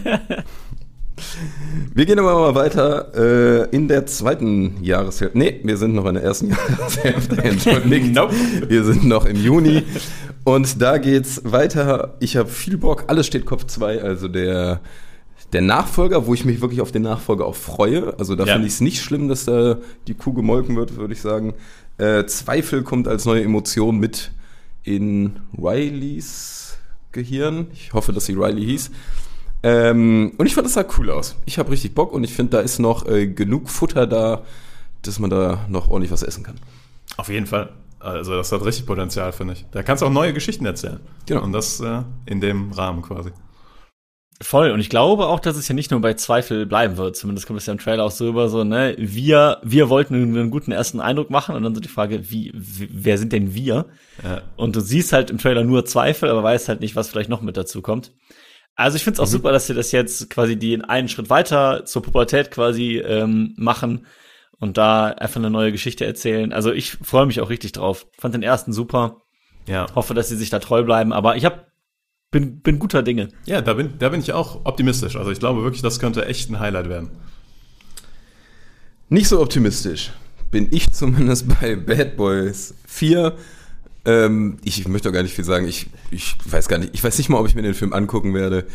Wir gehen aber mal weiter äh, in der zweiten Jahreshälfte. Nee, wir sind noch in der ersten Jahreshälfte. Entschuldigt. nope. Wir sind noch im Juni. Und da geht's weiter. Ich habe viel Bock. Alles steht Kopf 2, also der, der Nachfolger, wo ich mich wirklich auf den Nachfolger auch freue. Also da ja. finde ich es nicht schlimm, dass da die Kuh gemolken wird, würde ich sagen. Äh, Zweifel kommt als neue Emotion mit in Rileys Gehirn. Ich hoffe, dass sie Riley hieß. Ähm, und ich fand, das sah cool aus. Ich habe richtig Bock und ich finde, da ist noch äh, genug Futter da, dass man da noch ordentlich was essen kann. Auf jeden Fall. Also das hat richtig Potenzial, finde ich. Da kannst du auch neue Geschichten erzählen. Genau. Und das äh, in dem Rahmen quasi. Voll. Und ich glaube auch, dass es ja nicht nur bei Zweifel bleiben wird. Zumindest kommt es ja im Trailer auch so über so, ne, wir, wir wollten einen guten ersten Eindruck machen und dann so die Frage, wie, wer sind denn wir? Ja. Und du siehst halt im Trailer nur Zweifel, aber weißt halt nicht, was vielleicht noch mit dazu kommt. Also ich finde es auch mhm. super, dass sie das jetzt quasi die in einen Schritt weiter zur Pubertät quasi ähm, machen und da einfach eine neue Geschichte erzählen. Also ich freue mich auch richtig drauf. Fand den ersten super. Ja. Hoffe, dass sie sich da treu bleiben. Aber ich hab, bin, bin guter Dinge. Ja, da bin, da bin ich auch optimistisch. Also ich glaube wirklich, das könnte echt ein Highlight werden. Nicht so optimistisch bin ich zumindest bei Bad Boys 4. Ähm, ich möchte auch gar nicht viel sagen. Ich, ich weiß gar nicht, ich weiß nicht mal, ob ich mir den Film angucken werde.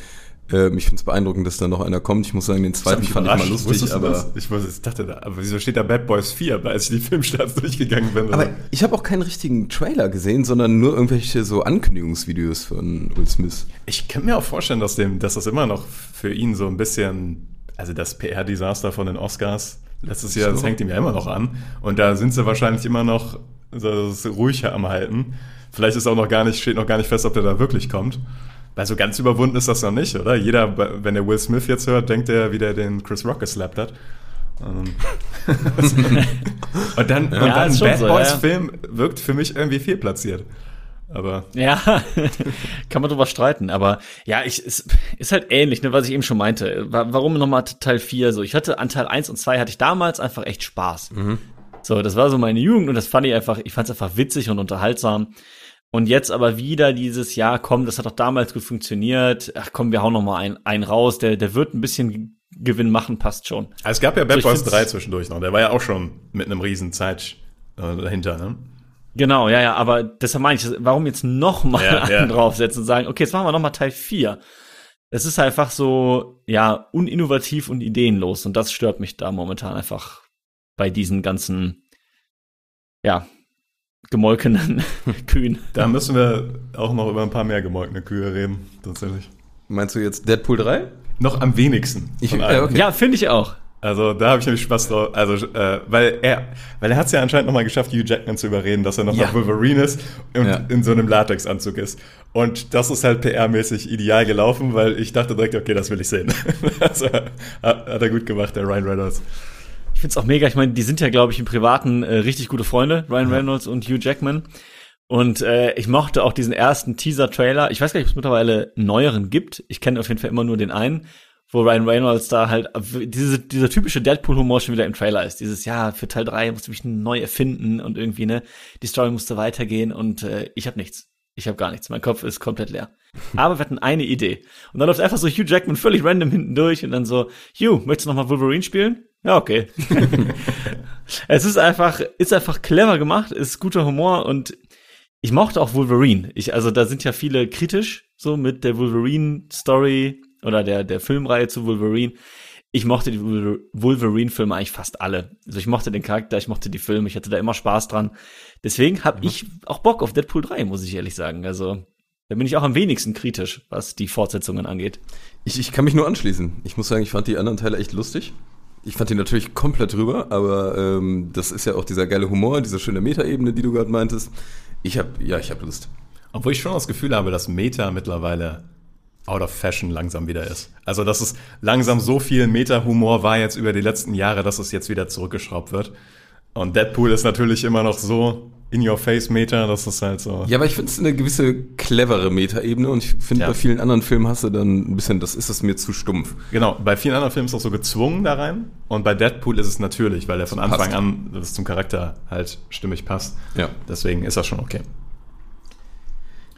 Ähm, ich finde es beeindruckend, dass da noch einer kommt. Ich muss sagen, den zweiten fand ich mal lustig, aber. Ich, muss, ich dachte, da, aber wieso steht da Bad Boys 4, als ich die Filmstarts durchgegangen bin? Aber ich habe auch keinen richtigen Trailer gesehen, sondern nur irgendwelche so Ankündigungsvideos von Will Smith. Ich kann mir auch vorstellen, dass, dem, dass das immer noch für ihn so ein bisschen, also das PR-Desaster von den Oscars letztes Jahr, so. das hängt ihm ja immer noch an. Und da sind sie wahrscheinlich immer noch das ruhiger am Halten. Vielleicht ist auch noch gar nicht, steht noch gar nicht fest, ob der da wirklich kommt. Weil so ganz überwunden ist das noch nicht, oder? Jeder, wenn der Will Smith jetzt hört, denkt er, wie der den Chris Rock geslappt hat. Ähm. und dann, ja, und dann ein Bad so, Boys ja. Film wirkt für mich irgendwie fehlplatziert. Aber. Ja, kann man drüber streiten. Aber ja, ich, es ist halt ähnlich, ne, was ich eben schon meinte. Warum nochmal Teil 4 so? Ich hatte an Teil 1 und 2 hatte ich damals einfach echt Spaß. Mhm. So, das war so meine Jugend und das fand ich einfach, ich fand es einfach witzig und unterhaltsam. Und jetzt aber wieder dieses Jahr, komm, das hat doch damals gut funktioniert. Ach komm, wir hauen noch mal einen, einen raus. Der, der wird ein bisschen Gewinn machen, passt schon. Also es gab ja Bad also Boys 3 zwischendurch noch. Der war ja auch schon mit einem riesen Zeit äh, dahinter, ne? Genau, ja, ja, aber deshalb meine ich, warum jetzt noch mal ja, einen ja. draufsetzen und sagen, okay, jetzt machen wir noch mal Teil 4. Es ist einfach so, ja, uninnovativ und ideenlos und das stört mich da momentan einfach bei diesen ganzen, ja, gemolkenen Kühen. Da müssen wir auch noch über ein paar mehr gemolkene Kühe reden, tatsächlich. Meinst du jetzt Deadpool 3? Noch am wenigsten. Ich, äh, okay. Ja, finde ich auch. Also da habe ich nämlich Spaß drauf. Also, äh, weil er, weil er hat es ja anscheinend nochmal geschafft, Hugh Jackman zu überreden, dass er nochmal ja. Wolverine ist und ja. in so einem Latexanzug ist. Und das ist halt PR-mäßig ideal gelaufen, weil ich dachte direkt, okay, das will ich sehen. also, hat, hat er gut gemacht, der Ryan Reynolds. Ich find's auch mega. Ich meine, die sind ja, glaube ich, im Privaten äh, richtig gute Freunde, Ryan Reynolds und Hugh Jackman. Und äh, ich mochte auch diesen ersten Teaser-Trailer. Ich weiß gar nicht, ob es mittlerweile neueren gibt. Ich kenne auf jeden Fall immer nur den einen, wo Ryan Reynolds da halt diese, dieser typische Deadpool-Humor schon wieder im Trailer ist. Dieses, ja, für Teil 3 musste mich neu erfinden und irgendwie, ne, die Story musste weitergehen und äh, ich habe nichts. Ich habe gar nichts. Mein Kopf ist komplett leer. Aber wir hatten eine Idee. Und dann läuft einfach so Hugh Jackman völlig random hinten durch und dann so, Hugh, möchtest du noch mal Wolverine spielen? Ja, okay. es ist einfach, ist einfach clever gemacht, ist guter Humor und ich mochte auch Wolverine. Ich, also da sind ja viele kritisch so mit der Wolverine-Story oder der, der Filmreihe zu Wolverine. Ich mochte die Wolverine-Filme eigentlich fast alle. Also ich mochte den Charakter, ich mochte die Filme, ich hatte da immer Spaß dran. Deswegen habe mhm. ich auch Bock auf Deadpool 3, muss ich ehrlich sagen. Also da bin ich auch am wenigsten kritisch, was die Fortsetzungen angeht. Ich, ich kann mich nur anschließen. Ich muss sagen, ich fand die anderen Teile echt lustig. Ich fand ihn natürlich komplett drüber, aber ähm, das ist ja auch dieser geile Humor, diese schöne Meta-Ebene, die du gerade meintest. Ich habe, ja, ich habe Lust. Obwohl ich schon das Gefühl habe, dass Meta mittlerweile out of fashion langsam wieder ist. Also, dass es langsam so viel Meta-Humor war jetzt über die letzten Jahre, dass es jetzt wieder zurückgeschraubt wird. Und Deadpool ist natürlich immer noch so In-Your-Face-Meter, das ist halt so. Ja, aber ich finde es eine gewisse clevere Meta-Ebene und ich finde, Ja. bei vielen anderen Filmen hast du dann ein bisschen, das ist es mir zu stumpf. Genau, bei vielen anderen Filmen ist es auch so gezwungen da rein. Und bei Deadpool ist es natürlich, weil er von Passt. Anfang an das zum Charakter halt stimmig passt. Ja. Deswegen ist das schon okay.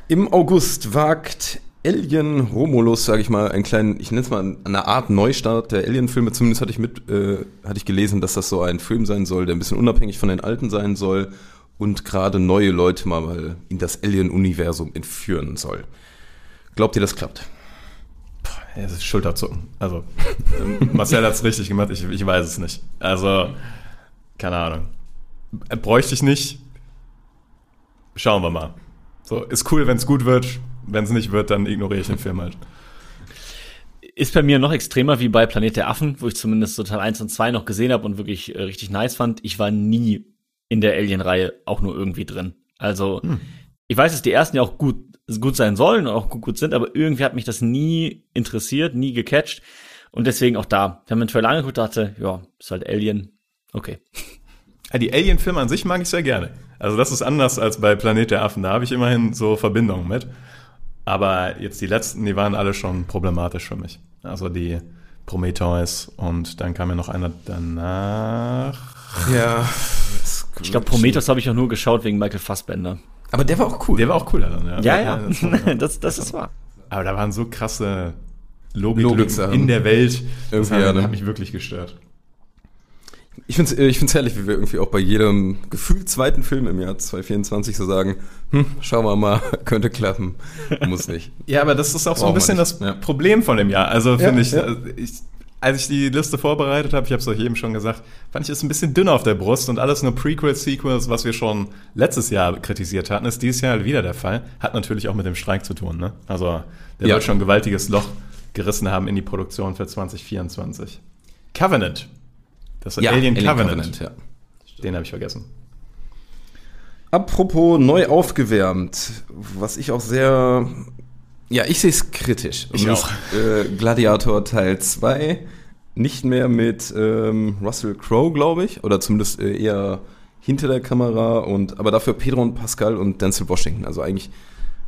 Im August wagt Alien Romulus, sage ich mal, einen kleinen, ich nenne es mal eine Art Neustart der Alien-Filme. Zumindest hatte ich mit, äh, hatte ich gelesen, dass das so ein Film sein soll, der ein bisschen unabhängig von den alten sein soll und gerade neue Leute mal, in das Alien-Universum entführen soll. Glaubt ihr, das klappt? Es ist Schulterzucken. Also, Marcel hat es richtig gemacht, ich, ich weiß es nicht. Also, keine Ahnung. Bräuchte ich nicht. Schauen wir mal. So, ist cool, wenn es gut wird. Wenn es nicht wird, dann ignoriere ich den Film halt. Ist bei mir noch extremer wie bei Planet der Affen, wo ich zumindest so Teil 1 und 2 noch gesehen habe und wirklich äh, richtig nice fand. Ich war nie in der Alien-Reihe auch nur irgendwie drin. Also, ich weiß, dass die ersten ja auch gut, gut sein sollen und auch gut, gut sind, aber irgendwie hat mich das nie interessiert, nie gecatcht. Und deswegen auch da. Mir einen Trailer angeguckt dachte, ja, ist halt Alien. Okay. Ja, die Alien-Filme an sich mag ich sehr gerne. Also das ist anders als bei Planet der Affen. Da habe ich immerhin so Verbindungen mit. Aber jetzt die letzten, die waren alle schon problematisch für mich. Also die Prometheus und dann kam ja noch einer danach. Ja. Ich glaube, Prometheus habe ich auch nur geschaut wegen Michael Fassbender. Aber der war auch cool. Der war auch cooler dann, ja. Ja, ja, das war- das, das ist wahr. Aber da waren so krasse Logik Logiksachen. in der Welt. Das Irgendwie, hat, ja, ne? hat mich wirklich gestört. Ich finde es ich find's herrlich, wie wir irgendwie auch bei jedem gefühlt zweiten Film im Jahr 2024 so sagen, hm, schauen wir mal, könnte klappen, muss nicht. Ja, aber das ist auch so ein bisschen das ja. Problem von dem Jahr. Also finde ich, ja. also ich, als ich die Liste vorbereitet habe, ich habe es euch eben schon gesagt, fand ich es ein bisschen dünn auf der Brust und alles nur Prequels, Sequels, was wir schon letztes Jahr kritisiert hatten, ist dieses Jahr wieder der Fall. Hat natürlich auch mit dem Streik zu tun. Ne? Also der Ja. wird schon ein gewaltiges Loch gerissen haben in die Produktion für 2024. Covenant. Das ist Alien, Covenant. ja. Den habe ich vergessen. Apropos neu aufgewärmt, was ich auch sehr, ja, ich sehe es kritisch. Ich auch. Äh, Gladiator Teil 2, nicht mehr mit ähm, Russell Crowe, glaube ich, oder zumindest äh, eher hinter der Kamera und aber dafür Pedro und Pascal und Denzel Washington. Also eigentlich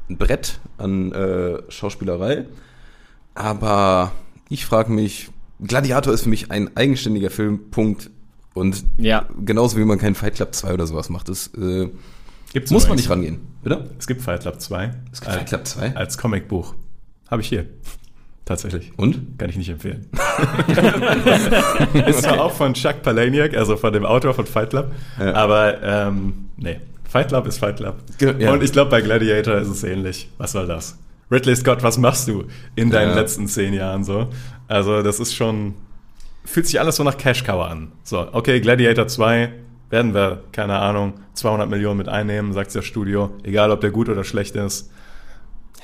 ein Brett an äh, Schauspielerei. Aber ich frage mich, Gladiator ist für mich ein eigenständiger Film, Punkt. Und Ja. genauso wie man keinen Fight Club 2 oder sowas macht, das äh, Gibt's muss man nicht rangehen, oder? Es gibt Fight Club 2. Es gibt Fight Club 2. Als Comicbuch. Habe ich hier. Tatsächlich. Und? Kann ich nicht empfehlen. ist zwar auch von Chuck Palahniuk, also von dem Autor von Fight Club, Ja. aber ähm, nee, Fight Club ist Fight Club. Ja. Und ich glaube, bei Gladiator ist es ähnlich. Was soll das? Ridley Scott, was machst du in deinen Ja. letzten zehn Jahren so? Also das ist schon, fühlt sich alles so nach Cash Cow an. So, okay, Gladiator 2 werden wir, keine Ahnung, 200 Millionen mit einnehmen, sagt das Studio, egal ob der gut oder schlecht ist.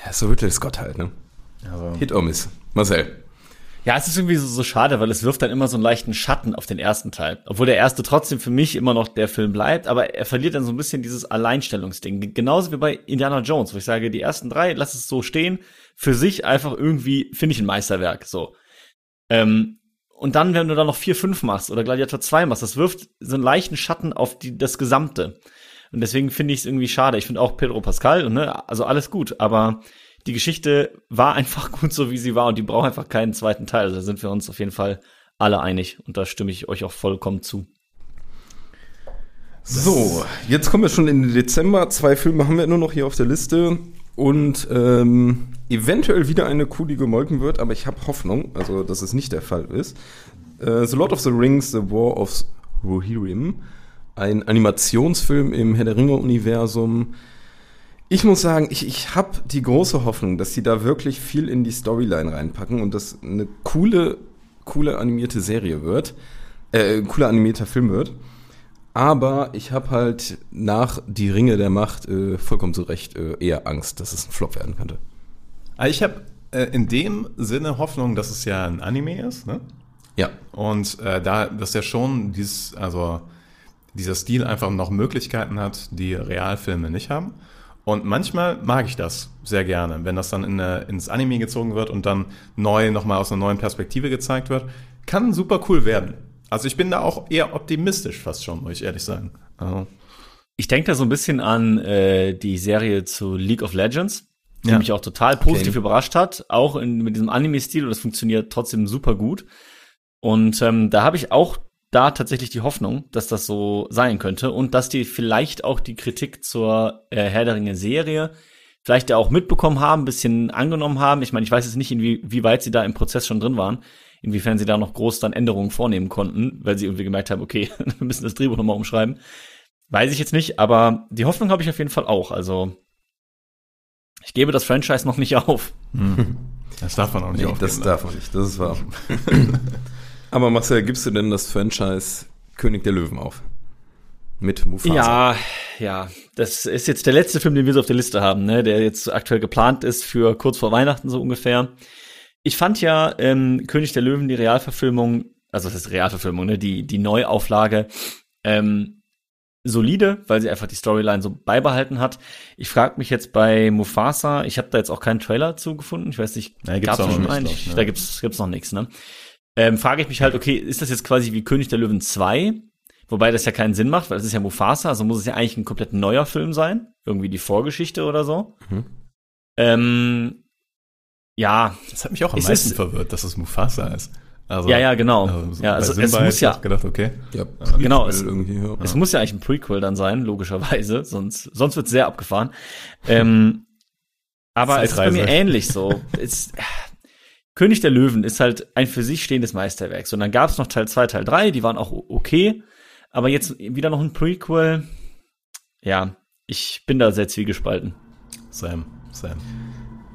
Ja, so Ridley Scott halt, ne? Also, Hit or Miss. Marcel. Ja, es ist irgendwie so, so schade, weil es wirft dann immer so einen leichten Schatten auf den ersten Teil. Obwohl der erste trotzdem für mich immer noch der Film bleibt, aber er verliert dann so ein bisschen dieses Alleinstellungsding. Genauso wie bei Indiana Jones, wo ich sage, die ersten drei, lass es so stehen, für sich einfach irgendwie, finde ich ein Meisterwerk, so. Ähm, und dann, wenn du da noch vier, fünf machst oder Gladiator 2 machst, das wirft so einen leichten Schatten auf die, das Gesamte. Und deswegen finde ich es irgendwie schade. Ich finde auch Pedro Pascal, ne, also alles gut, aber die Geschichte war einfach gut so, wie sie war und die braucht einfach keinen zweiten Teil. Also da sind wir uns auf jeden Fall alle einig und da stimme ich euch auch vollkommen zu. So, jetzt kommen wir schon in den Dezember. Zwei Filme haben wir nur noch hier auf der Liste. Und ähm, eventuell wieder eine Kuh, die gemolken wird, aber ich habe Hoffnung, also dass es nicht der Fall ist. Äh, the Lord of the Rings, The War of Rohirrim. Ein Animationsfilm im Herr der Ringe-Universum. Ich muss sagen, ich, ich habe die große Hoffnung, dass sie da wirklich viel in die Storyline reinpacken und das eine coole, coole animierte Serie wird. Äh, ein cooler animierter Film wird. Aber ich habe halt nach Die Ringe der Macht äh, vollkommen zu Recht äh, eher Angst, dass es ein Flop werden könnte. Also ich habe äh, in dem Sinne Hoffnung, dass es ja ein Anime ist, ne? Ja. Und äh, da, dass ja schon dieses, also dieser Stil einfach noch Möglichkeiten hat, die Realfilme nicht haben. Und manchmal mag ich das sehr gerne, wenn das dann in eine, ins Anime gezogen wird und dann neu, nochmal aus einer neuen Perspektive gezeigt wird. Kann super cool werden. Also ich bin da auch eher optimistisch fast schon, muss ich ehrlich sagen. Also, ich denke da so ein bisschen an äh, die Serie zu League of Legends, die Ja. mich auch total positiv Okay. überrascht hat, auch in, mit diesem Anime-Stil und das funktioniert trotzdem super gut. Und ähm, da habe ich auch da tatsächlich die Hoffnung, dass das so sein könnte und dass die vielleicht auch die Kritik zur äh, Herr der Ringe Serie vielleicht ja auch mitbekommen haben, ein bisschen angenommen haben. Ich meine, ich weiß jetzt nicht, inwie, wie weit sie da im Prozess schon drin waren, inwiefern sie da noch groß dann Änderungen vornehmen konnten, weil sie irgendwie gemerkt haben, okay, wir müssen das Drehbuch nochmal umschreiben. Weiß ich jetzt nicht, aber die Hoffnung habe ich auf jeden Fall auch. Also ich gebe das Franchise noch nicht auf. Das darf man auch nicht Nee, aufgeben. das darf man nicht, das ist wahr. Aber Marcel, gibst du denn das Franchise König der Löwen auf? Mit Mufasa? Ja, ja. Das ist jetzt der letzte Film, den wir so auf der Liste haben, ne? der jetzt aktuell geplant ist für kurz vor Weihnachten so ungefähr. Ich fand ja ähm, König der Löwen, die Realverfilmung, also das ist Realverfilmung, ne? die, die Neuauflage, ähm, solide, weil sie einfach die Storyline so beibehalten hat. Ich frage mich jetzt bei Mufasa, ich habe da jetzt auch keinen Trailer zu gefunden. Ich weiß nicht, da noch schon nicht, einen? ne? Da gibt's gibt's noch nichts, ne? Ähm, frage ich mich halt, okay, ist das jetzt quasi wie König der Löwen 2? Wobei das ja keinen Sinn macht, weil das ist ja Mufasa, also muss es ja eigentlich ein komplett neuer Film sein. Irgendwie die Vorgeschichte oder so. Mhm. Ähm, ja, Das hat mich auch am Es meisten ist- verwirrt, dass es Mufasa ist. Also, ja, ja, genau. Also, ja, also, Simba es muss ich ja, gedacht, okay. Ja, Genau, es es- irgendwie, ja. es muss ja eigentlich ein Prequel dann sein, logischerweise, sonst, sonst wird sehr abgefahren. Ähm, aber es ist bei mir ähnlich so. es, König der Löwen ist halt ein für sich stehendes Meisterwerk. Und dann gab es noch Teil 2, Teil 3, die waren auch okay. Aber jetzt wieder noch ein Prequel. Ja, ich bin da sehr zwiegespalten. Sam, Sam.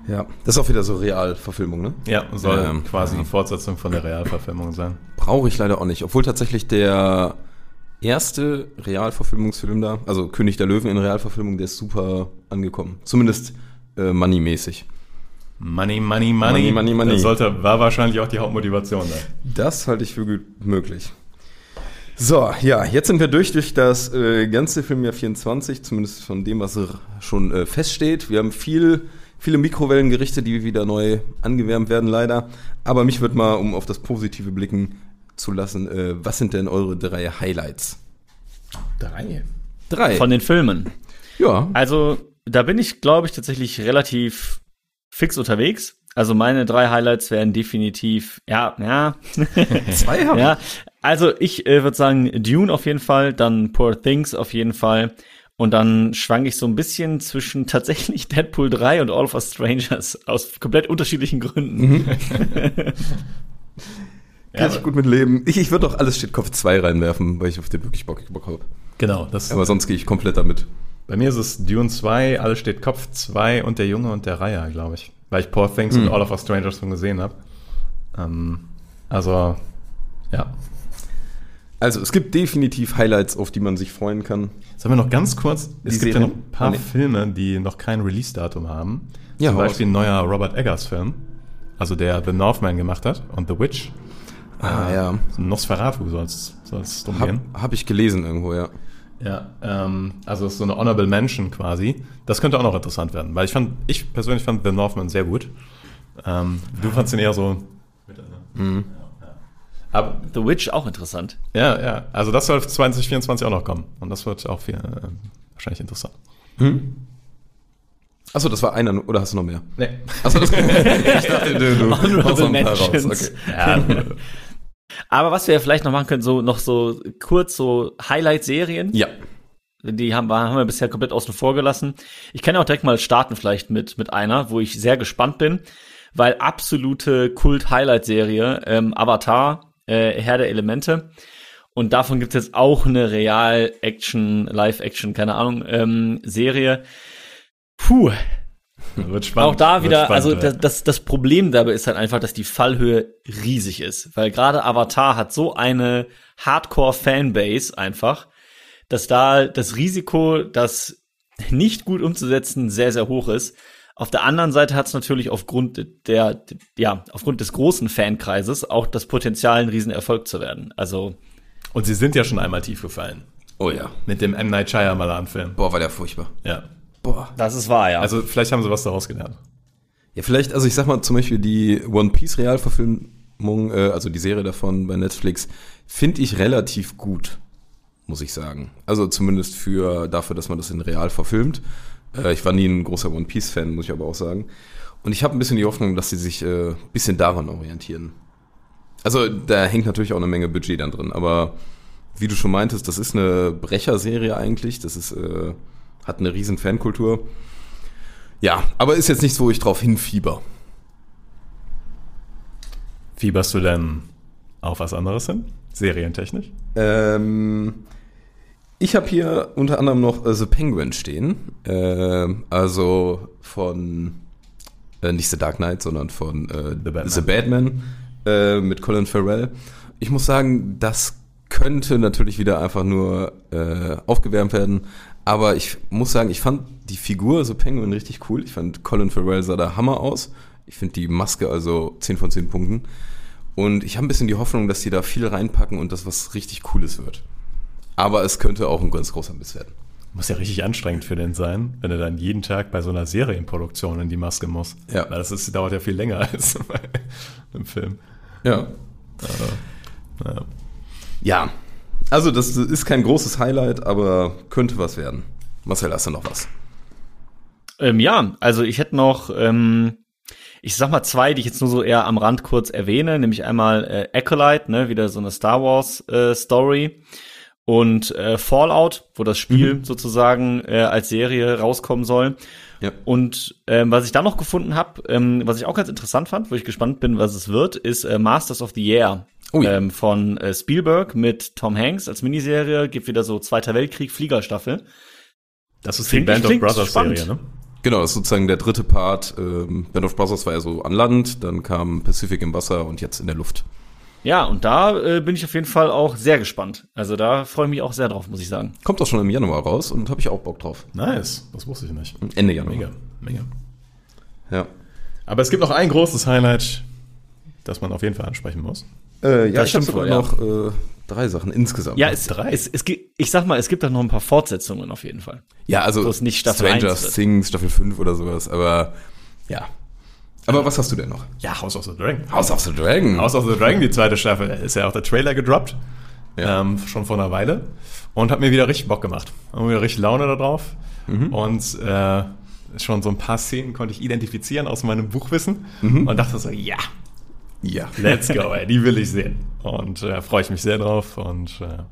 ja, das ist auch wieder so Realverfilmung, ne? Ja, soll Ähm, quasi ja. die Fortsetzung von der Realverfilmung sein. Brauche ich leider auch nicht. Obwohl tatsächlich der erste Realverfilmungsfilm da, also König der Löwen in Realverfilmung, der ist super angekommen. Zumindest äh, moneymäßig. Money, money, money. Money, money, money. Das sollte, war wahrscheinlich auch die Hauptmotivation da. Das halte ich für gut möglich. So, ja, jetzt sind wir durch durch das äh, ganze Filmjahr 24, zumindest von dem, was schon äh, feststeht. Wir haben viel, viele Mikrowellengerichte, die wieder neu angewärmt werden, leider. Aber mich wird mal, um auf das Positive blicken zu lassen, äh, was sind denn eure drei Highlights? Drei. Drei. Von den Filmen. ja. Also, da bin ich, glaube ich, tatsächlich relativ fix unterwegs. Also meine drei Highlights wären definitiv, ja, ja, Zwei haben ja. Also ich äh, würde sagen Dune auf jeden Fall, dann Poor Things auf jeden Fall und dann schwank ich so ein bisschen zwischen tatsächlich Deadpool 3 und All of Us Strangers aus komplett unterschiedlichen Gründen. Kann ich gut mit leben. Ich, ich würde doch alles steht Kopf 2 reinwerfen, weil ich auf den wirklich Bock, Bock habe. Genau, das Aber sonst gehe ich komplett damit. Bei mir ist es Dune 2, Alles steht Kopf 2 und Der Junge und der Reiher, glaube ich. Weil ich Poor Things und All of Us Strangers schon gesehen habe. Ähm, also, ja. Also, es gibt definitiv Highlights, auf die man sich freuen kann. Sollen wir noch ganz kurz, es Die gibt ja noch Serien? ein paar Ah, nee. Filme, die noch kein Release-Datum haben. Ja, Zum Beispiel ein neuer Robert Eggers-Film, also der The Northman gemacht hat und The Witch. Ah, ja. So ein Nosferatu soll es drum Hab, gehen. hab ich gelesen irgendwo, ja. Ja, ähm, also ist so eine Honorable Mention quasi. Das könnte auch noch interessant werden, weil ich fand, ich persönlich fand The Northman sehr gut. Ähm, du fandst ihn eher so. Mhm. Aber, The Witch auch interessant. ja, ja, also das soll 2024 auch noch kommen. Und das wird auch viel, äh, wahrscheinlich interessant. Achso, das war einer, oder hast du noch mehr? Nee. Achso, das ich dachte, du, du Honorable haust noch ein paar raus. Okay. Ja, Aber was wir ja vielleicht noch machen können, so noch so kurz so Highlight-Serien. Ja. Die haben, haben wir bisher komplett außen vor gelassen. Ich kann ja auch direkt mal starten vielleicht mit, mit einer, wo ich sehr gespannt bin, weil absolute Kult-Highlight-Serie, ähm, Avatar, äh, Herr der Elemente. Und davon gibt es jetzt auch eine Real-Action, Live-Action, keine Ahnung, ähm, Serie. Puh, wird spannend. auch da wieder, spannend, also das, das Problem dabei ist halt einfach, dass die Fallhöhe riesig ist. Weil gerade Avatar hat so eine Hardcore-Fanbase einfach, dass da das Risiko, das nicht gut umzusetzen, sehr, sehr hoch ist. Auf der anderen Seite hat es natürlich aufgrund der, ja, aufgrund des großen Fankreises auch das Potenzial, ein Riesenerfolg zu werden. Also, Und sie sind ja schon einmal tief gefallen. Oh ja. Mit dem M. Night Shyamalan-Film. Boah, war der furchtbar. Ja. Boah. das ist wahr, ja. Also vielleicht haben sie was daraus gelernt. Ja, vielleicht, also ich sag mal zum Beispiel die One Piece Realverfilmung, äh, also die Serie davon bei Netflix, finde ich relativ gut. muss ich sagen. Also zumindest für dafür, dass man das in real verfilmt. Äh, ich war nie ein großer One Piece Fan, muss ich aber auch sagen. Und ich habe ein bisschen die Hoffnung, dass sie sich äh, ein bisschen daran orientieren. Also da hängt natürlich auch eine Menge Budget dann drin, aber wie du schon meintest, das ist eine Brecherserie eigentlich. Das ist äh, hat eine riesen Fankultur. Ja, aber ist jetzt nichts, wo ich drauf hinfieber. Fieberst du denn auf was anderes hin? Serientechnisch? Ähm, ich habe hier unter anderem noch äh, The Penguin stehen. Äh, also von, äh, nicht The Dark Knight, sondern von äh, The Batman, The Batman äh, mit Colin Farrell. Ich muss sagen, das könnte natürlich wieder einfach nur aufgewärmt werden. Aber ich muss sagen, ich fand die Figur so Penguin richtig cool. Ich fand Colin Farrell sah da Hammer aus. Ich finde die Maske also 10 von 10 Punkten. Und ich habe ein bisschen die Hoffnung, dass die da viel reinpacken und das was richtig Cooles wird. Aber es könnte auch ein ganz großer Biss werden. Muss ja richtig anstrengend für den sein, wenn er dann jeden Tag bei so einer Serienproduktion in die Maske muss. Ja. Weil das ist, dauert ja viel länger als im Film. Ja. Aber, ja. ja. Also das ist kein großes Highlight, aber könnte was werden. Marcel, hast du noch was? Ähm, ja, also ich hätte noch ähm, ich sag mal zwei, die ich jetzt nur so eher am Rand kurz erwähne, nämlich einmal äh, Acolyte, ne, wieder so eine Star Wars äh, Story und äh, Fallout, wo das Spiel mhm. sozusagen äh, als Serie rauskommen soll. Ja. Und ähm, was ich da noch gefunden habe, ähm, was ich auch ganz interessant fand, wo ich gespannt bin, was es wird, ist äh, Masters of the Year oh ja. ähm, von äh, Spielberg mit Tom Hanks als Miniserie. Gibt wieder so Zweiter Weltkrieg Fliegerstaffel. Das ist die Band of Brothers spannend. Serie, ne? Genau, das ist sozusagen der dritte Part. Ähm, Band of Brothers war ja so an Land, dann kam Pacific im Wasser und jetzt in der Luft. Ja, und da äh, bin ich auf jeden Fall auch sehr gespannt. Also da freue ich mich auch sehr drauf, muss ich sagen. Kommt auch schon im Januar raus und habe ich auch Bock drauf. Nice, das wusste ich nicht. Ende Januar. Mega, mega. Ja. Aber es gibt noch ein großes Highlight, das man auf jeden Fall ansprechen muss. Äh, ja, das ich habe sogar ja. noch äh, drei Sachen insgesamt. Ja, es, drei. Es, es, ich sag mal, es gibt auch noch ein paar Fortsetzungen auf jeden Fall. Ja, also nicht Staffel Stranger Things, Staffel 5 oder sowas, aber ja. Aber was hast du denn noch? Ja, House of the Dragon. House of the Dragon. House of the Dragon, die zweite Staffel. Ist ja auch der Trailer gedroppt. Ja. Ähm, schon vor einer Weile. Und hat mir wieder richtig Bock gemacht. Haben wieder richtig Laune da drauf. Mhm. Und äh, schon so ein paar Szenen konnte ich identifizieren aus meinem Buchwissen. Mhm. Und dachte so, ja, ja. Let's go, ey, die will ich sehen. Und äh, freue ich mich sehr drauf. Und äh,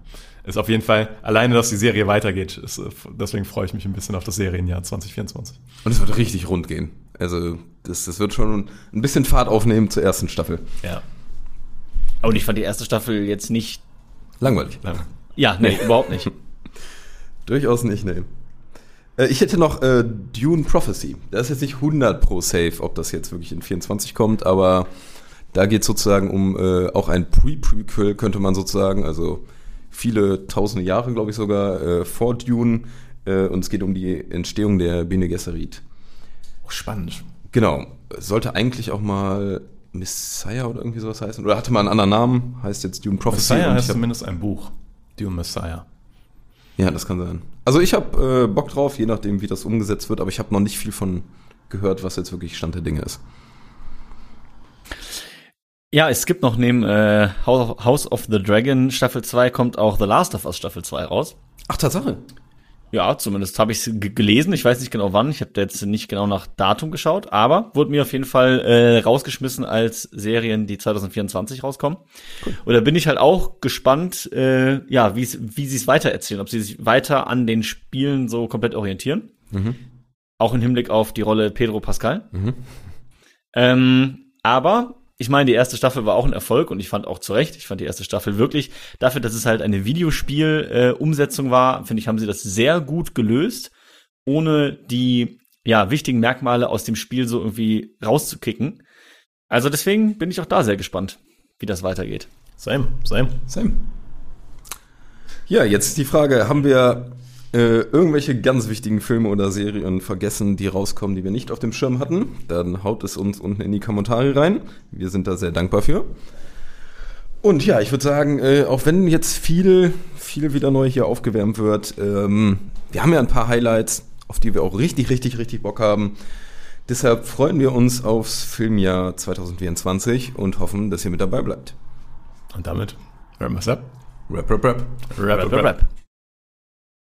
ist auf jeden Fall, alleine, dass die Serie weitergeht, ist, äh, deswegen freue ich mich ein bisschen auf das Serienjahr 2024. Und es wird richtig rund gehen. Also, das, das wird schon ein bisschen Fahrt aufnehmen zur ersten Staffel. Ja. Und ich fand die erste Staffel jetzt nicht langweilig. Lang. Ja, nee, nee, überhaupt nicht. Durchaus nicht, nee. Äh, ich hätte noch äh, Dune Prophecy. Das ist jetzt nicht 100 pro safe, ob das jetzt wirklich in 24 kommt, aber da geht es sozusagen um äh, auch ein Pre-Prequel, könnte man sozusagen, also viele tausende Jahre, glaube ich sogar, äh, vor Dune. Äh, und es geht um die Entstehung der Bene Gesserit. Oh, spannend. Genau. Sollte eigentlich auch mal Messiah oder irgendwie sowas heißen. Oder hatte mal einen anderen Namen, heißt jetzt Dune Prophecy. Messiah heißt zumindest ein Buch. Dune Messiah. Ja, das kann sein. Also ich habe äh, Bock drauf, je nachdem, wie das umgesetzt wird, aber ich habe noch nicht viel von gehört, was jetzt wirklich Stand der Dinge ist. Ja, es gibt noch neben äh, House of the Dragon Staffel 2 kommt auch The Last of Us Staffel 2 raus. Ach, Tatsache. Ja, zumindest habe ich es gelesen. Ich weiß nicht genau wann. Ich habe jetzt nicht genau nach Datum geschaut, aber wurde mir auf jeden Fall äh, rausgeschmissen als Serien, die 2024 rauskommen. Cool. Und da bin ich halt auch gespannt, äh, ja, wie sie es weitererzählen, ob sie sich weiter an den Spielen so komplett orientieren. Mhm. Auch im Hinblick auf die Rolle Pedro Pascal. Mhm. Ähm, aber ich meine, die erste Staffel war auch ein Erfolg und ich fand auch zu Recht, ich fand die erste Staffel wirklich, dafür, dass es halt eine Videospiel-Umsetzung äh, war, finde ich, haben sie das sehr gut gelöst, ohne die ja, wichtigen Merkmale aus dem Spiel so irgendwie rauszukicken. Also deswegen bin ich auch da sehr gespannt, wie das weitergeht. Same, same, same. Ja, jetzt ist die Frage, haben wir äh, irgendwelche ganz wichtigen Filme oder Serien vergessen, die rauskommen, die wir nicht auf dem Schirm hatten, dann haut es uns unten in die Kommentare rein. Wir sind da sehr dankbar für. Und ja, ich würde sagen, äh, auch wenn jetzt viel, viel wieder neu hier aufgewärmt wird, ähm, wir haben ja ein paar Highlights, auf die wir auch richtig, richtig, richtig Bock haben. Deshalb freuen wir uns aufs Filmjahr 2024 und hoffen, dass ihr mit dabei bleibt. Und damit, wrap us up. Rap, rap, rap. Rap, rap, rap. rap.